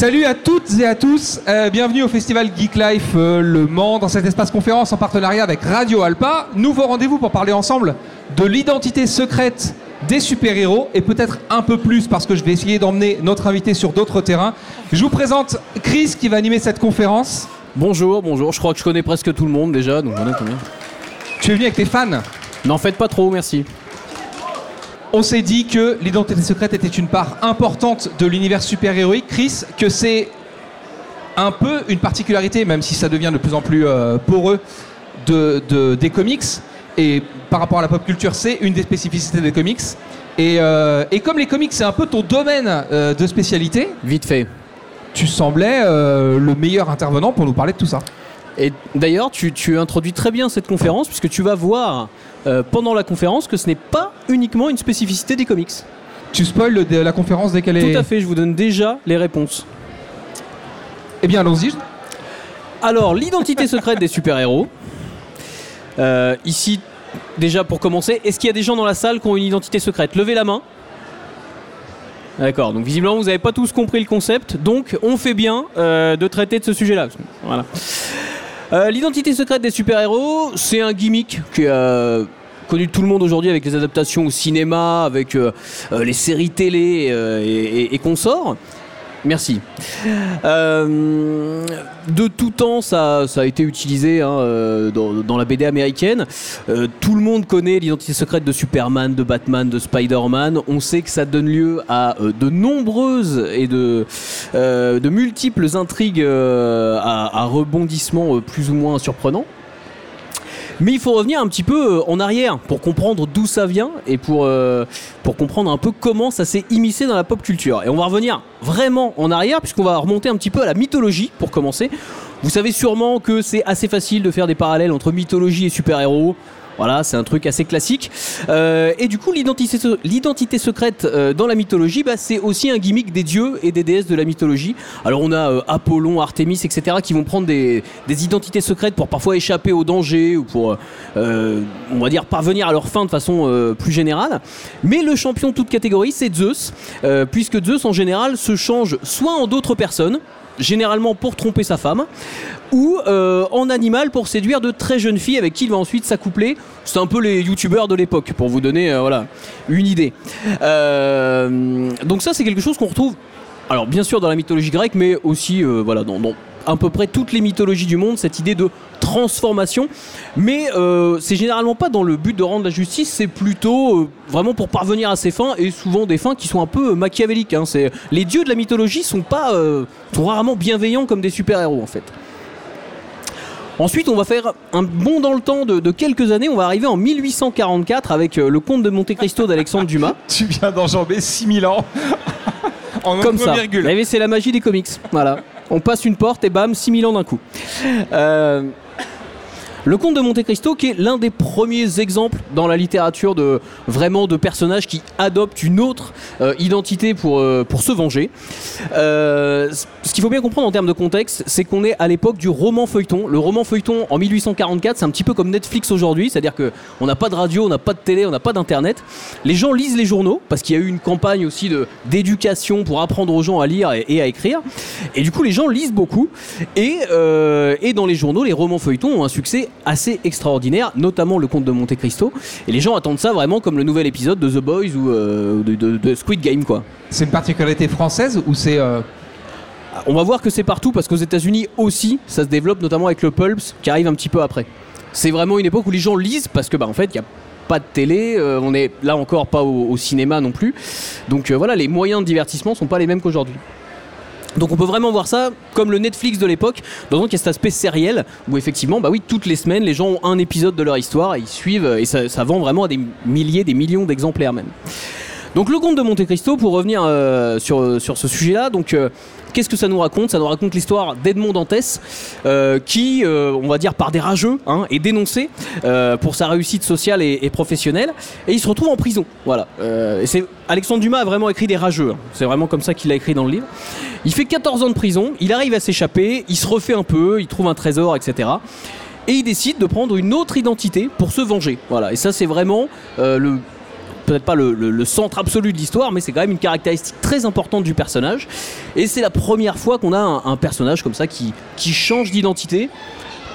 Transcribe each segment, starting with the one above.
Salut à toutes et à tous, euh, bienvenue au festival Geek Life euh, Le Mans dans cet espace conférence en partenariat avec Radio Alpa. Nouveau rendez-vous pour parler ensemble de l'identité secrète des super-héros et peut-être un peu plus parce que je vais essayer d'emmener notre invité sur d'autres terrains. Je vous présente Chris qui va animer cette conférence. Bonjour, bonjour, je crois que je connais presque tout le monde déjà, donc on est combien? Tu es venu avec tes fans? N'en faites pas trop, merci. On s'est dit que l'identité secrète était une part importante de l'univers super-héroïque. Chris, que c'est un peu une particularité, même si ça devient de plus en plus euh, poreux, de, de- des comics. Et par rapport à la pop culture, c'est une des spécificités des comics. Et, euh, et comme les comics, c'est un peu ton domaine euh, de spécialité, Vite fait. tu semblais le meilleur intervenant pour nous parler de tout ça. Et d'ailleurs, tu, tu introduis très bien cette conférence, puisque tu vas voir euh, pendant la conférence que ce n'est pas uniquement une spécificité des comics. Tu spoil la conférence dès qu'elle est. Tout à fait, je vous donne déjà les réponses. Eh bien, allons-y. Alors, l'identité secrète des super-héros. Euh, ici, déjà pour commencer, est-ce qu'il y a des gens dans la salle qui ont une identité secrète? Levez la main. D'accord, donc visiblement vous n'avez pas tous compris le concept, donc on fait bien euh, de traiter de ce sujet-là. Voilà. Euh, L'identité secrète des super-héros, c'est un gimmick qui connu tout le monde aujourd'hui avec les adaptations au cinéma, avec euh, euh, les séries télé et consorts. Merci. Euh, de tout temps, ça, a été utilisé hein, euh, dans, la BD américaine. Euh, tout le monde connaît l'identité secrète de Superman, de Batman, de Spider-Man. On sait que ça donne lieu à de nombreuses et de, multiples intrigues à, rebondissements plus ou moins surprenants. Mais il faut revenir un petit peu euh, en arrière pour comprendre d'où ça vient et pour, euh, pour comprendre un peu comment ça s'est immiscé dans la pop culture. Et on va revenir vraiment en arrière puisqu'on va remonter un petit peu à la mythologie pour commencer. Vous savez sûrement que c'est assez facile de faire des parallèles entre mythologie et super-héros. Voilà, c'est un truc assez classique. Euh, et du coup, l'identité, se- l'identité secrète euh, dans la mythologie, bah, c'est aussi un gimmick des dieux et des déesses de la mythologie. Alors, on a euh, Apollon, Artémis, etc., qui vont prendre des, des identités secrètes pour parfois échapper au danger ou pour, on va dire, parvenir à leur fin de façon plus générale. Mais le champion de toute catégorie, c'est Zeus, puisque Zeus, en général, se change soit en d'autres personnes, généralement pour tromper sa femme, ou euh, en animal pour séduire de très jeunes filles avec qui il va ensuite s'accoupler. C'est un peu les youtubeurs de l'époque, pour vous donner euh, une idée. Euh, donc ça, c'est quelque chose qu'on retrouve, alors bien sûr dans la mythologie grecque, mais aussi voilà, dans à peu près toutes les mythologies du monde, cette idée de transformation. Mais euh, c'est généralement pas dans le but de rendre la justice, c'est plutôt euh, vraiment pour parvenir à ses fins, et souvent des fins qui sont un peu euh, machiavéliques. hein. C'est- Les dieux de la mythologie sont, pas, euh, sont rarement bienveillants comme des super-héros en fait. Ensuite, on va faire un bond dans le temps de, de quelques années. On va arriver en 1844 avec le comte de Monte Cristo d'Alexandre Dumas. Tu viens d'enjamber 6000 ans. en Comme ça. virgule. C'est la magie des comics. Voilà. On passe une porte et bam, 6000 ans d'un coup. Euh, le comte de Monte Cristo, qui est l'un des premiers exemples dans la littérature de vraiment de personnages qui adoptent une autre euh, identité pour, euh, pour se venger. Euh, ce qu'il faut bien comprendre en termes de contexte, c'est qu'on est à l'époque du roman feuilleton. Le roman feuilleton en 1844, c'est un petit peu comme Netflix aujourd'hui, c'est-à-dire que on n'a pas de radio, on n'a pas de télé, on n'a pas d'internet. Les gens lisent les journaux parce qu'il y a eu une campagne aussi de d'éducation pour apprendre aux gens à lire et, et à écrire. Et du coup, les gens lisent beaucoup. Et, et dans les journaux, les romans feuilletons ont un succès assez extraordinaire, notamment le Comte de Monte Cristo. Et les gens attendent ça vraiment comme le nouvel épisode de The Boys ou euh, de, de- de Squid Game, quoi. C'est une particularité française ou c'est. euh, On va voir que c'est partout parce qu'aux États-Unis aussi, ça se développe notamment avec le Pulps qui arrive un petit peu après. C'est vraiment une époque où les gens lisent parce que, bah, en fait, il y a pas de télé, euh, on est là encore pas au, au cinéma non plus. Donc euh, voilà, les moyens de divertissement sont pas les mêmes qu'aujourd'hui. Donc on peut vraiment voir ça comme le Netflix de l'époque, dans qu'il y a cet aspect sériel où effectivement, bah oui, toutes les semaines, les gens ont un épisode de leur histoire et ils suivent et ça, ça vend vraiment à des milliers, des millions d'exemplaires même. Donc le comte de Monte Cristo, pour revenir euh, sur, sur ce sujet-là, donc euh, qu'est-ce que ça nous raconte? Ça nous raconte l'histoire d'Edmond Dantès, euh, qui, euh, on va dire par des rageux, hein, est dénoncé euh, pour sa réussite sociale et, professionnelle, et il se retrouve en prison. Voilà. Euh, c'est Alexandre Dumas a vraiment écrit des rageux. hein. C'est vraiment comme ça qu'il l'a écrit dans le livre. Il fait 14 ans de prison, il arrive à s'échapper, il se refait un peu, il trouve un trésor, etc. Et il décide de prendre une autre identité pour se venger. Voilà. Et ça, c'est vraiment euh, le peut-être pas le, centre absolu de l'histoire, mais c'est quand même une caractéristique très importante du personnage. Et c'est la première fois qu'on a un, personnage comme ça qui, change d'identité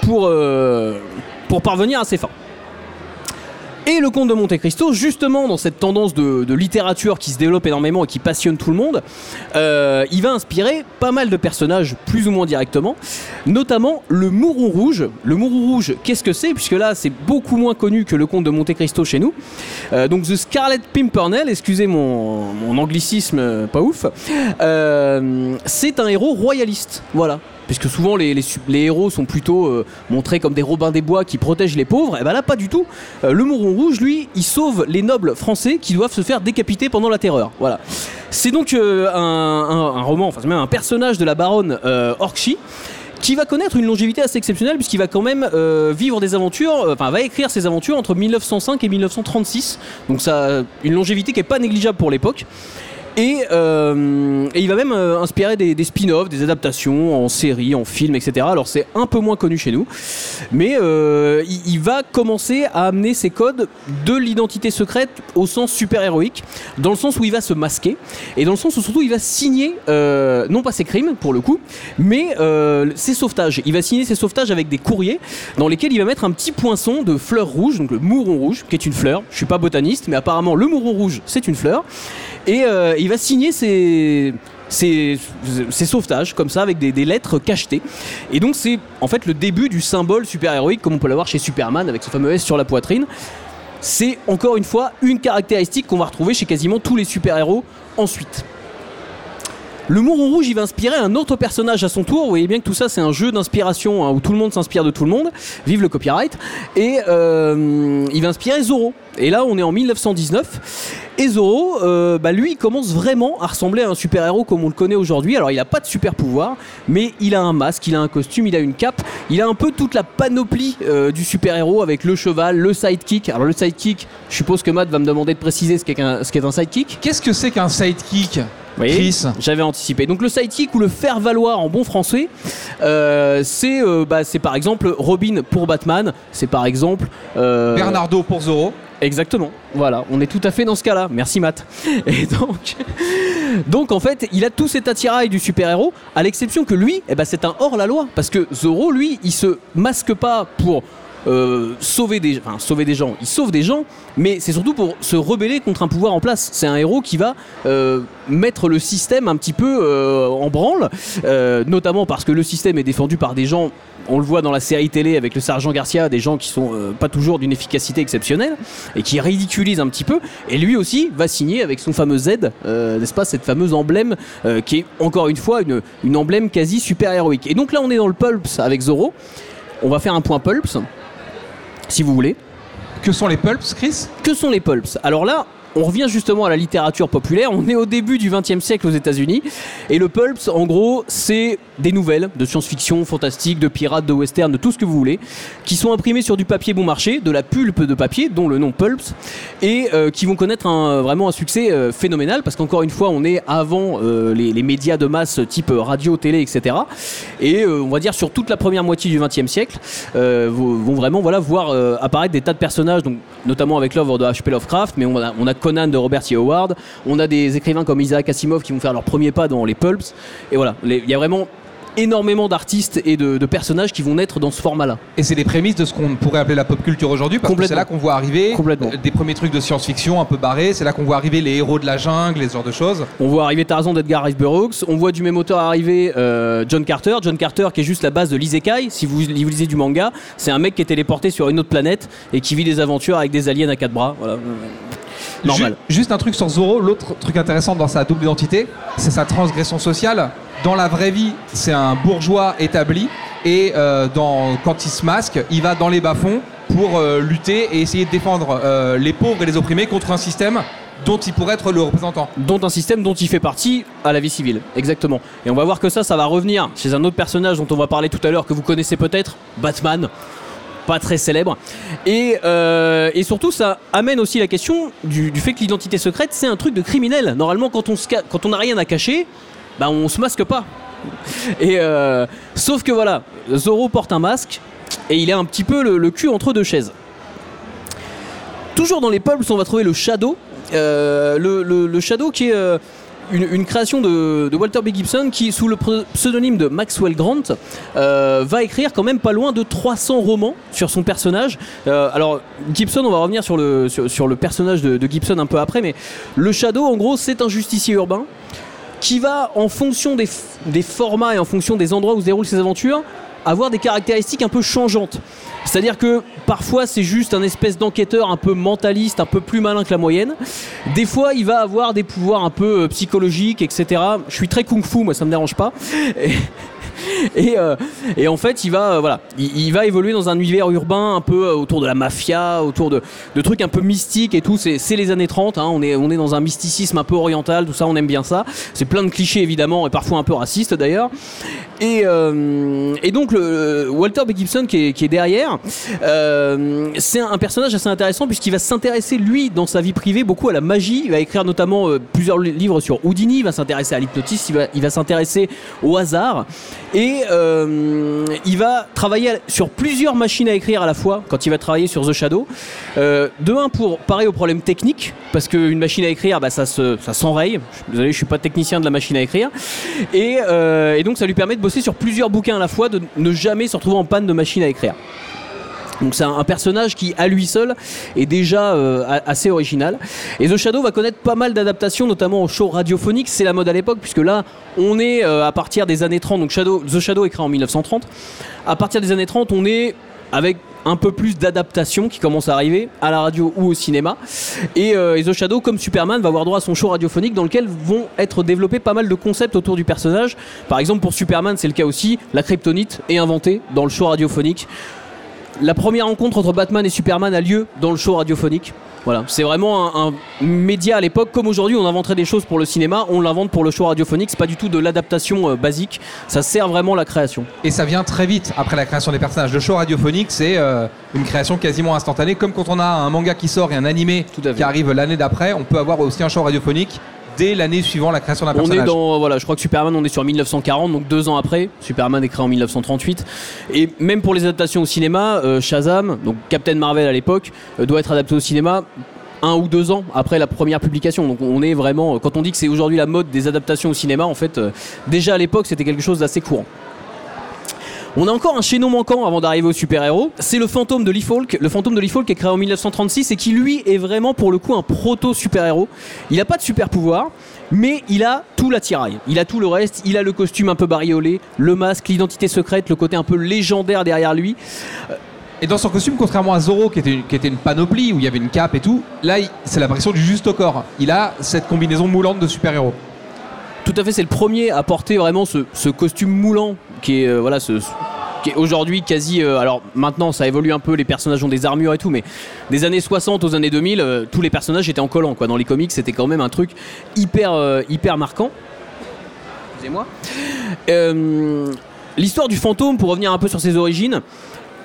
euh, pour parvenir à ses fins. Et le comte de Monte Cristo, justement dans cette tendance de, littérature qui se développe énormément et qui passionne tout le monde, euh, il va inspirer pas mal de personnages plus ou moins directement, notamment le Mouron Rouge. Le Mouron Rouge, qu'est-ce que c'est? Puisque là, c'est beaucoup moins connu que le comte de Monte Cristo chez nous. Euh, donc The Scarlet Pimpernel, excusez mon, anglicisme euh, pas ouf, c'est un héros royaliste. Voilà. Puisque souvent les, héros sont plutôt euh, montrés comme des Robins des Bois qui protègent les pauvres, et ben là pas du tout. Euh, le Mouron Rouge, lui, il sauve les nobles français qui doivent se faire décapiter pendant la terreur. Voilà. C'est donc euh, un, roman, enfin même un personnage de la baronne Orchy qui va connaître une longévité assez exceptionnelle puisqu'il va quand même vivre des aventures, enfin va écrire ses aventures entre 1905 et 1936. Donc ça, une longévité qui est pas négligeable pour l'époque. Et, euh, il va même euh, inspirer des, des spin-offs, des adaptations en série, en film, etc. Alors c'est un peu moins connu chez nous, mais euh, il, il va commencer à amener ses codes de l'identité secrète au sens super-héroïque, dans le sens où il va se masquer, et dans le sens où surtout il va signer, euh, non pas ses crimes pour le coup, mais euh, ses sauvetages. Il va signer ses sauvetages avec des courriers dans lesquels il va mettre un petit poinçon de fleurs rouges, donc le mouron rouge, qui est une fleur. Je suis pas botaniste, mais apparemment le mouron rouge c'est une fleur. Et euh, il va signer ses, sauvetages comme ça avec des, lettres cachetées. Et donc c'est en fait le début du symbole super-héroïque comme on peut l'avoir chez Superman avec ce fameux S sur la poitrine. C'est encore une fois une caractéristique qu'on va retrouver chez quasiment tous les super-héros ensuite. Le Mouron Rouge, il va inspirer un autre personnage à son tour. Vous voyez bien que tout ça, c'est un jeu d'inspiration hein, où tout le monde s'inspire de tout le monde. Vive le copyright. Et euh, il va inspirer Zorro. Et là, on est en 1919. Et Zorro, euh, bah, lui, il commence vraiment à ressembler à un super-héros comme on le connaît aujourd'hui. Alors, il n'a pas de super-pouvoir, mais il a un masque, il a un costume, il a une cape. Il a un peu toute la panoplie euh, du super-héros avec le cheval, le sidekick. Alors, le sidekick, je suppose que Matt va me demander de préciser ce qu'est un, qu'est un sidekick. Qu'est-ce que c'est qu'un sidekick Chris? J'avais anticipé. Donc le sidekick ou le faire valoir en bon français, euh, c'est euh, bah, c'est par exemple Robin pour Batman, c'est par exemple euh, Bernardo pour Zorro. Exactement. Voilà, on est tout à fait dans ce cas-là. Merci Matt. Et donc, en fait, il a tout cet attirail du super-héros, à l'exception que lui, eh ben, c'est un hors-la-loi. Parce que Zorro, lui, il se masque pas pour euh, sauver des, gens. Mais c'est surtout pour se rebeller contre un pouvoir en place. C'est un héros qui va euh, mettre le système un petit peu euh, en branle, notamment parce que le système est défendu par des gens. On le voit dans la série télé avec le sergent Garcia, des gens qui sont euh, pas toujours d'une efficacité exceptionnelle et qui ridiculisent un petit peu. Et lui aussi va signer avec son fameux Z, euh, n'est-ce pas, cette fameuse emblème euh, qui est encore une fois une, une emblème quasi super héroïque. Et donc là, on est dans le pulps avec Zorro. On va faire un point pulps, si vous voulez. Que sont les pulps, Chris? Que sont les pulps? Alors là, on revient justement à la littérature populaire. On est au début du XXe siècle aux États-Unis. Et le pulps, en gros, c'est des nouvelles de science-fiction, fantastique, de pirates, de western, de tout ce que vous voulez, qui sont imprimées sur du papier bon marché, de la pulpe de papier, dont le nom pulps, et euh, qui vont connaître vraiment un succès euh, phénoménal, parce qu'encore une fois, on est avant euh, les, médias de masse type radio, télé, etc. Et on va dire sur toute la première moitié du XXe siècle, vont vraiment voilà, voir apparaître des tas de personnages, donc, notamment avec l'œuvre de H.P. Lovecraft, mais on a, on a Conan de Robert T. Howard, on a des écrivains comme Isaac Asimov qui vont faire leur premier pas dans les pulps, et voilà, il y a vraiment énormément d'artistes et de, de personnages qui vont naître dans ce format-là. Et c'est les prémices de ce qu'on pourrait appeler la pop culture aujourd'hui, parce que c'est là qu'on voit arriver des premiers trucs de science-fiction un peu barrés, c'est là qu'on voit arriver les héros de la jungle, les genres de choses. On voit arriver Tarzan d'Edgar Rice Burroughs, on voit du même auteur arriver euh, John Carter, John Carter qui est juste la base de l'isekai, si vous, vous lisez du manga, c'est un mec qui est téléporté sur une autre planète et qui vit des aventures avec des aliens à quatre bras, voilà. Normal. Ju- juste un truc sur Zorro, l'autre truc intéressant dans sa double identité, c'est sa transgression sociale. Dans la vraie vie, c'est un bourgeois établi, et euh, dans, quand il se masque, il va dans les bas-fonds pour euh, lutter et essayer de défendre euh, les pauvres et les opprimés contre un système dont il pourrait être le représentant. dont un système dont il fait partie à la vie civile. Exactement. Et on va voir que ça, ça va revenir chez un autre personnage dont on va parler tout à l'heure, que vous connaissez peut-être, Batman. Pas très célèbre. Et, euh, et surtout, ça amène aussi la question du, fait que l'identité secrète, c'est un truc de criminel. Normalement, quand on n'a rien à cacher, bah on se masque pas. Et euh, sauf que voilà, Zorro porte un masque et il est un petit peu le, cul entre deux chaises. Toujours dans les pulps, on va trouver le Shadow. euh, le, Shadow qui est une, création de, Walter B. Gibson qui, sous le pseudonyme de Maxwell Grant, euh, va écrire quand même pas loin de 300 romans sur son personnage. Euh, alors, Gibson, on va revenir sur le, personnage de, Gibson un peu après, mais le Shadow, en gros, c'est un justicier urbain qui va, en fonction des, des formats et en fonction des endroits où se déroulent ses aventures, avoir des caractéristiques un peu changeantes. C'est-à-dire que parfois c'est juste un espèce d'enquêteur un peu mentaliste, un peu plus malin que la moyenne. Des fois il va avoir des pouvoirs un peu euh, psychologiques, etc. Je suis très kung-fu, moi ça me dérange pas. Et, euh, en fait il va, euh, voilà, il, va évoluer dans un univers urbain un peu autour de la mafia, autour de, trucs un peu mystiques et tout. C'est les années 30, hein, on, est, on est dans un mysticisme un peu oriental, tout ça, on aime bien ça. C'est plein de clichés évidemment et parfois un peu racistes d'ailleurs. Et, euh, et donc Walter B. Gibson qui est, derrière, euh, c'est un, personnage assez intéressant puisqu'il va s'intéresser lui dans sa vie privée beaucoup à la magie. Il va écrire notamment euh, plusieurs li- livres sur Houdini, il va s'intéresser à l'hypnotisme, il va, s'intéresser au hasard et il va travailler sur plusieurs machines à écrire à la fois quand il va travailler sur The Shadow. De un pour parer aux problèmes techniques parce qu'une machine à écrire bah, ça se ça s'enraye. Je suis Désolé, je suis pas technicien de la machine à écrire. Et donc ça lui permet de sur plusieurs bouquins à la fois, de ne jamais se retrouver en panne de machine à écrire. Donc c'est un, personnage qui, à lui seul, est déjà euh, assez original. Et The Shadow va connaître pas mal d'adaptations, notamment au show radiophonique. C'est la mode à l'époque, puisque là, on est euh, à partir des années 30. Donc Shadow, The Shadow créé en 1930. À partir des années 30, on est avec un peu plus d'adaptation qui commence à arriver à la radio ou au cinéma. Et, euh, The Shadow, comme Superman, va avoir droit à son show radiophonique dans lequel vont être développés pas mal de concepts autour du personnage. Par exemple, pour Superman, c'est le cas aussi. La kryptonite est inventée dans le show radiophonique. La première rencontre entre Batman et Superman a lieu dans le show radiophonique. Voilà, c'est vraiment un, un média à l'époque, comme aujourd'hui on inventerait des choses pour le cinéma, on l'invente pour le show radiophonique, c'est pas du tout de l'adaptation euh, basique, ça sert vraiment la création. Et ça vient très vite après la création des personnages. Le show radiophonique, c'est euh, une création quasiment instantanée. Comme quand on a un manga qui sort et un animé à qui arrive l'année d'après, on peut avoir aussi un show radiophonique dès l'année suivant la création d'un On personnage. est dans, voilà, je crois que Superman, on est sur 1940, donc deux ans après. Superman est créé en 1938. Et même pour les adaptations au cinéma, euh, Shazam, donc Captain Marvel à l'époque, euh, doit être adapté au cinéma un ou deux ans après la première publication. Donc on est vraiment, quand on dit que c'est aujourd'hui la mode des adaptations au cinéma, en fait, euh, déjà à l'époque, c'était quelque chose d'assez courant. On a encore un chaînon manquant avant d'arriver au super-héros. C'est le fantôme de Lee Falk. Le fantôme de Lee Falk est créé en 1936 et qui lui est vraiment pour le coup un proto-super-héros. Il n'a pas de super-pouvoir, mais il a tout l'attirail. Il a tout le reste. Il a le costume un peu bariolé, le masque, l'identité secrète, le côté un peu légendaire derrière lui. Et dans son costume, contrairement à Zoro, qui était, une, qui était une panoplie où il y avait une cape et tout, là, c'est l'impression du juste au corps. Il a cette combinaison moulante de super-héros. Tout à fait, c'est le premier à porter vraiment ce, ce costume moulant qui est euh, voilà aujourd'hui quasi euh, alors maintenant ça évolue un peu les personnages ont des armures et tout mais des années 60 aux années 2000 euh, tous les personnages étaient en collant quoi. Dans les comics c'était quand même un truc hyper hyper marquant. Excusez-moi. L'histoire du fantôme pour revenir un peu sur ses origines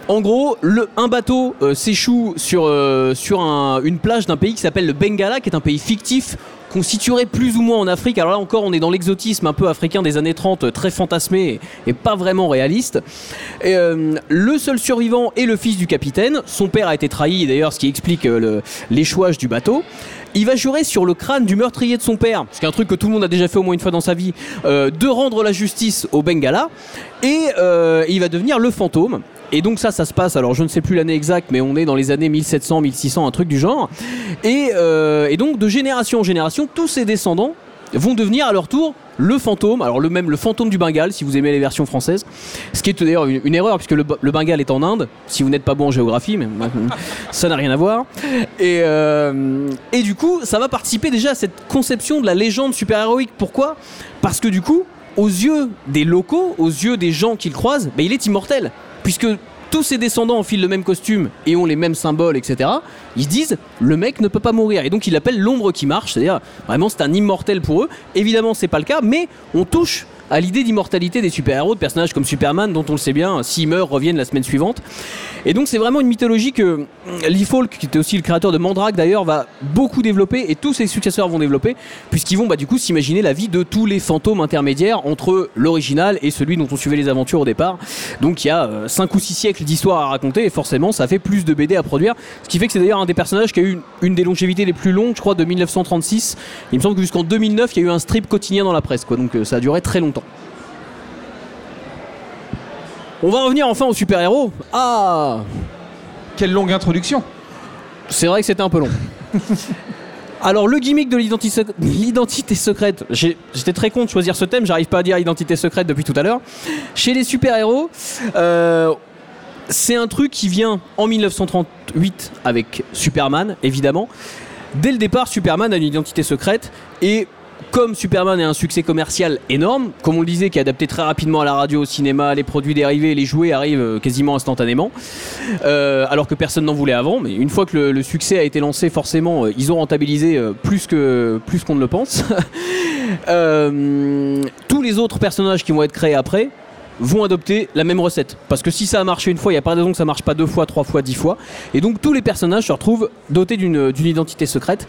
en gros, le, un bateau s'échoue sur, sur un- une plage d'un pays qui s'appelle le Bengala, qui est un pays fictif qu'on situerait plus ou moins en Afrique. Alors là encore, on est dans l'exotisme un peu africain des années 30, euh, très fantasmé et, pas vraiment réaliste. Euh, le seul survivant est le fils du capitaine. Son père a été trahi, d'ailleurs, ce qui explique euh, l'échouage du bateau. Il va jurer sur le crâne du meurtrier de son père, ce qui est un truc que tout le monde a déjà fait au moins une fois dans sa vie, de rendre la justice au Bengala. Et il va devenir le fantôme. Et donc ça, ça se passe, alors je ne sais plus l'année exacte, mais on est dans les années 1700, 1600, un truc du genre. Et, euh, et donc de génération en génération, tous ses descendants vont devenir à leur tour le fantôme, alors le même le fantôme du Bengale si vous aimez les versions françaises, ce qui est d'ailleurs une, erreur puisque le, le Bengale est en Inde, si vous n'êtes pas bon en géographie, mais ça n'a rien à voir. Euh, et du coup, ça va participer déjà à cette conception de la légende super-héroïque. Pourquoi? Parce que du coup, aux yeux des locaux, aux yeux des gens qu'ils croisent, ben, il est immortel. Puisque tous ses descendants enfilent le même costume et ont les mêmes symboles, etc. Ils se disent, le mec ne peut pas mourir. Et donc ils l'appellent l'ombre qui marche, c'est-à-dire vraiment c'est un immortel pour eux. Évidemment, c'est pas le cas, mais on touche à l'idée d'immortalité des super-héros, de personnages comme Superman, dont on le sait bien, s'ils meurent, reviennent la semaine suivante. Et donc c'est vraiment une mythologie que Lee Falk, qui était aussi le créateur de Mandrake d'ailleurs, va beaucoup développer et tous ses successeurs vont développer, puisqu'ils vont bah, du coup s'imaginer la vie de tous les fantômes intermédiaires entre l'original et celui dont on suivait les aventures au départ. Donc il y a 5 ou 6 siècles d'histoire à raconter et forcément ça fait plus de BD à produire. Ce qui fait que c'est d'ailleurs un des personnages qui a eu une, des longévités les plus longues, je crois, de 1936. Il me semble que jusqu'en 2009, il y a eu un strip quotidien dans la presse, quoi. Donc euh, ça a duré très longtemps. On va revenir enfin aux super-héros. Ah Quelle longue introduction C'est vrai que c'était un peu long. Alors le gimmick de l'identité secrète, j'étais très con de choisir ce thème, j'arrive pas à dire identité secrète depuis tout à l'heure. Chez les super-héros, euh, c'est un truc qui vient en 1938 avec Superman, évidemment. Dès le départ, Superman a une identité secrète et comme Superman est un succès commercial énorme, comme on le disait, qui est adapté très rapidement à la radio, au cinéma, les produits dérivés, les jouets arrivent euh, quasiment instantanément, euh, alors que personne n'en voulait avant. Mais une fois que le, succès a été lancé, forcément, euh, ils ont rentabilisé plus qu'on ne le pense. tous les autres personnages qui vont être créés après vont adopter la même recette. Parce que si ça a marché une fois, il n'y a pas de raison que ça marche pas deux fois, trois fois, dix fois. Et donc tous les personnages se retrouvent dotés d'une identité secrète.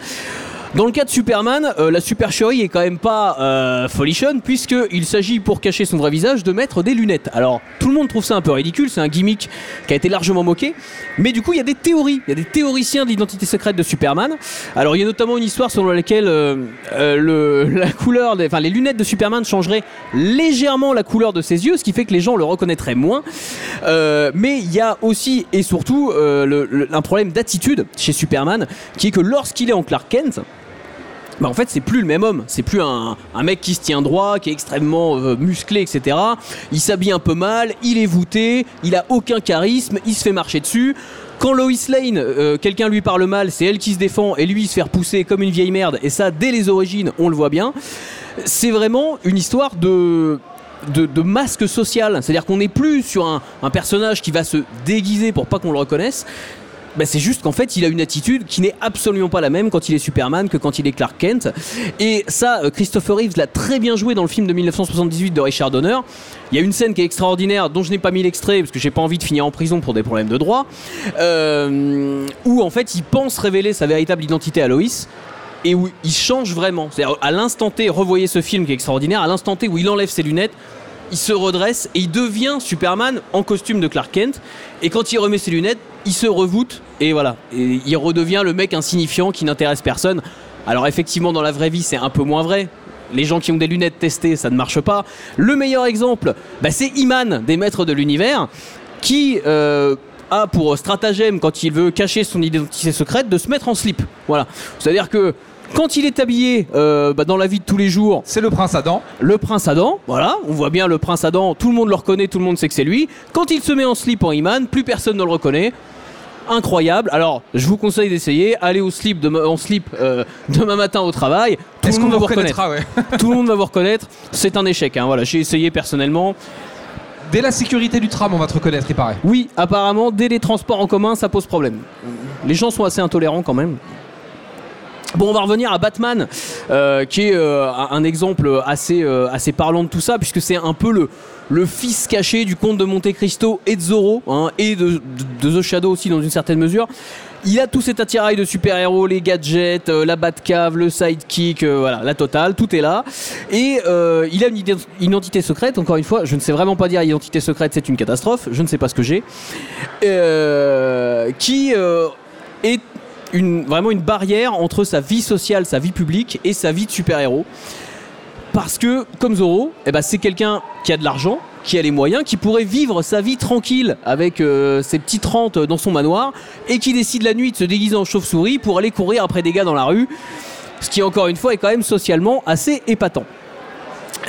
Dans le cas de Superman, euh, la supercherie est quand même pas euh, folichonne puisqu'il s'agit pour cacher son vrai visage de mettre des lunettes. Alors tout le monde trouve ça un peu ridicule, c'est un gimmick qui a été largement moqué, mais du coup il y a des théories, il y a des théoriciens de l'identité secrète de Superman. Alors il y a notamment une histoire selon laquelle euh, le, la couleur, enfin les lunettes de Superman changeraient légèrement la couleur de ses yeux, ce qui fait que les gens le reconnaîtraient moins. mais il y a aussi et surtout un problème d'attitude chez Superman, qui est que lorsqu'il est en Clark Kent, bah en fait c'est plus le même homme, c'est plus un, mec qui se tient droit, qui est extrêmement euh, musclé, etc. Il s'habille un peu mal, il est voûté, il a aucun charisme, il se fait marcher dessus. Quand Lois Lane, euh, quelqu'un lui parle mal, c'est elle qui se défend et lui se fait repousser comme une vieille merde. Et ça, dès les origines, on le voit bien. C'est vraiment une histoire de masque social. C'est-à-dire qu'on n'est plus sur un, personnage qui va se déguiser pour pas qu'on le reconnaisse. Bah, c'est juste qu'en fait, il a une attitude qui n'est absolument pas la même quand il est Superman que quand il est Clark Kent. Et ça, euh, Christopher Reeves l'a très bien joué dans le film de 1978 de Richard Donner. Il y a une scène qui est extraordinaire, dont je n'ai pas mis l'extrait parce que j'ai pas envie de finir en prison pour des problèmes de droit, euh, où en fait, il pense révéler sa véritable identité à Loïs et où il change vraiment. C'est-à-dire, à l'instant T, revoyez ce film qui est extraordinaire, à l'instant T où il enlève ses lunettes, il se redresse et il devient Superman en costume de Clark Kent. Et quand il remet ses lunettes, il se revoute et voilà. Il redevient le mec insignifiant qui n'intéresse personne. Alors effectivement, dans la vraie vie, c'est un peu moins vrai. Les gens qui ont des lunettes testées, ça ne marche pas. Le meilleur exemple, bah, c'est Iman des Maîtres de l'Univers, qui euh, a pour stratagème, quand il veut cacher son identité secrète, de se mettre en slip. Voilà. C'est-à-dire que quand il est habillé euh, bah, dans la vie de tous les jours, c'est le prince Adam. Le prince Adam, voilà, on voit bien le prince Adam, tout le monde le reconnaît, tout le monde sait que c'est lui. Quand il se met en slip en Iman, plus personne ne le reconnaît incroyable. Alors, je vous conseille d'essayer. Allez au slip en slip euh, demain matin au travail. Tout le monde va vous reconnaître. Tout le monde va vous reconnaître. C'est un échec. Hein. Voilà, j'ai essayé personnellement. Dès la sécurité du tram, on va te reconnaître, il paraît. Oui, apparemment, dès les transports en commun, ça pose problème. Les gens sont assez intolérants quand même. Bon, on va revenir à Batman, euh, qui est euh, un exemple assez, assez parlant de tout ça, puisque c'est un peu le, le fils caché du comte de Monte Cristo et de Zorro, hein, et de, The Shadow aussi dans une certaine mesure. Il a tout cet attirail de super-héros, les gadgets, euh, la Batcave, le sidekick, euh, voilà, la totale, tout est là. Et euh, il a une, identité secrète, encore une fois, je ne sais vraiment pas dire identité secrète, c'est une catastrophe, je ne sais pas ce que j'ai, qui est une, vraiment une barrière entre sa vie sociale, sa vie publique et sa vie de super-héros. Parce que, comme Zoro, eh ben, c'est quelqu'un qui a de l'argent, qui a les moyens, qui pourrait vivre sa vie tranquille avec euh, ses petites rentes dans son manoir, et qui décide la nuit de se déguiser en chauve-souris pour aller courir après des gars dans la rue. Ce qui, encore une fois, est quand même socialement assez épatant.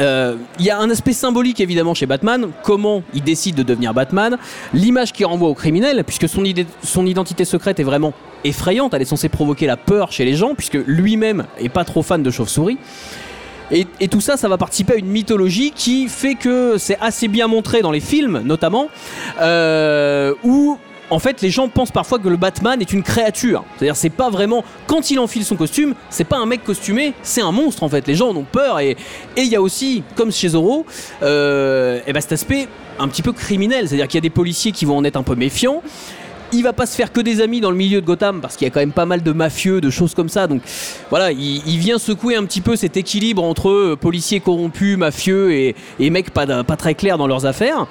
Euh, il y a un aspect symbolique évidemment chez Batman, comment il décide de devenir Batman, l'image qu'il renvoie au criminel, puisque son, identité secrète est vraiment effrayante, elle est censée provoquer la peur chez les gens, puisque lui-même est pas trop fan de chauve-souris. Et, tout ça, ça va participer à une mythologie qui fait que c'est assez bien montré dans les films, notamment, euh, où en fait, les gens pensent parfois que le Batman est une créature. C'est-à-dire, c'est pas vraiment. Quand il enfile son costume, c'est pas un mec costumé, c'est un monstre en fait. Les gens en ont peur. Et il y a aussi, comme chez Zorro, euh, et ben, cet aspect un petit peu criminel. C'est-à-dire qu'il y a des policiers qui vont en être un peu méfiants. Il va pas se faire que des amis dans le milieu de Gotham parce qu'il y a quand même pas mal de mafieux, de choses comme ça. Donc voilà, il, il vient secouer un petit peu cet équilibre entre euh, policiers corrompus, mafieux et, et mecs pas, pas très clairs dans leurs affaires.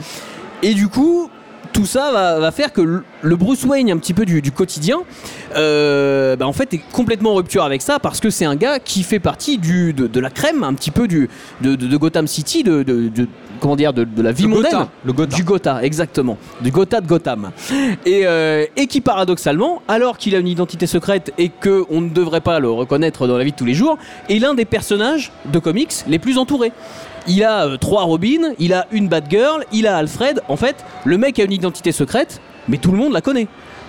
Et du coup, tout ça va, va faire que le- Bruce Wayne un petit peu du, du quotidien, euh, bah, en fait est complètement en rupture avec ça parce que c'est un gars qui fait partie du, de, de la crème un petit peu du, de, de- de Gotham City, de, comment dire, de, la vie Le mondaine. Gotha, le Gotha. Du Gotha, exactement. Du Gotha de Gotham. Et, euh, et qui paradoxalement, alors qu'il a une identité secrète et que on ne devrait pas le reconnaître dans la vie de tous les jours, est l'un des personnages de comics les plus entourés. Il a euh, trois Robins, il a une Batgirl, il a Alfred. En fait, le mec a une identité secrète, mais tout le monde la connaît.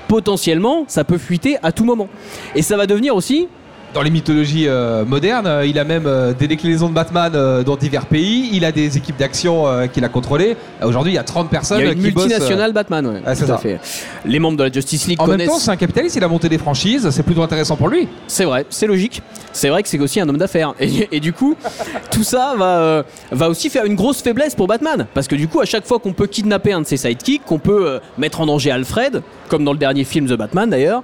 Potentiellement, ça peut fuiter à tout moment. Et ça va devenir aussi Dans les mythologies euh, modernes, euh, il a même euh, des déclinaisons de Batman euh, dans divers pays. Il a des équipes d'action qu'il a contrôlées. Aujourd'hui, il y a 30 personnes il y a une qui bossent. multinationale Batman. ouais, Ah, c'est tout à ça. fait. Les membres de la Justice League En même connaissent. temps, c'est un capitaliste. Il a monté des franchises. C'est plutôt intéressant pour lui. C'est vrai, c'est logique. C'est vrai que c'est aussi un homme d'affaires. Et, et du coup, tout ça va, va aussi faire une grosse faiblesse pour Batman. Parce que du coup, à chaque fois qu'on peut kidnapper un de ses sidekicks, qu'on peut mettre en danger Alfred, comme dans le dernier film The Batman d'ailleurs,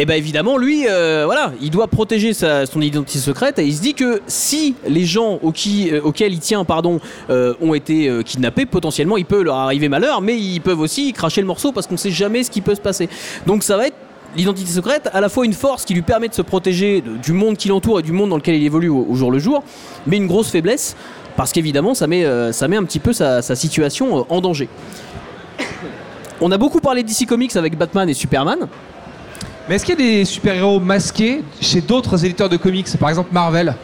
et ben évidemment, lui, euh, voilà, il doit protéger sa- son identité secrète et il se dit que si les gens qui- euh, auxquels il tient pardon, euh, ont été kidnappés, potentiellement il peut leur arriver malheur, mais ils peuvent aussi cracher le morceau parce qu'on sait jamais ce qui peut se passer. Donc ça va être l'identité secrète, à la fois une force qui lui permet de se protéger du monde qui l'entoure et du monde dans lequel il évolue au, jour le jour, mais une grosse faiblesse parce qu'évidemment ça met, un petit peu sa, situation en danger. On a beaucoup parlé d'ici Comics avec Batman et Superman. Mais est-ce qu'il y a des super-héros masqués chez d'autres éditeurs de comics Par exemple, Marvel?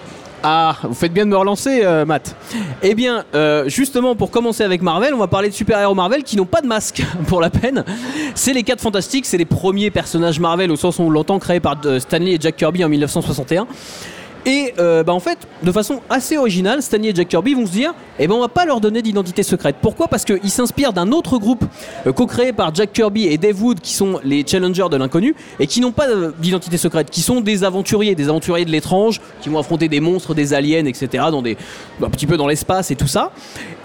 Ah, vous faites bien de me relancer, euh, Matt. Eh bien, euh, justement, pour commencer avec Marvel, on va parler de super-héros Marvel qui n'ont pas de masque, pour la peine. C'est les 4 Fantastiques, c'est les premiers personnages Marvel au sens où on l'entend créés par euh, Stanley et Jack Kirby en 1961. Et euh, bah en fait, de façon assez originale, Stanley et Jack Kirby vont se dire eh ben on va pas leur donner d'identité secrète. Pourquoi? Parce qu'ils s'inspirent d'un autre groupe euh, co-créé par Jack Kirby et Dave Wood qui sont les Challengers de l'inconnu et qui n'ont pas euh, d'identité secrète, qui sont des aventuriers, des aventuriers de l'étrange, qui vont affronter des monstres, des aliens, etc. dans des un petit peu dans l'espace et tout ça.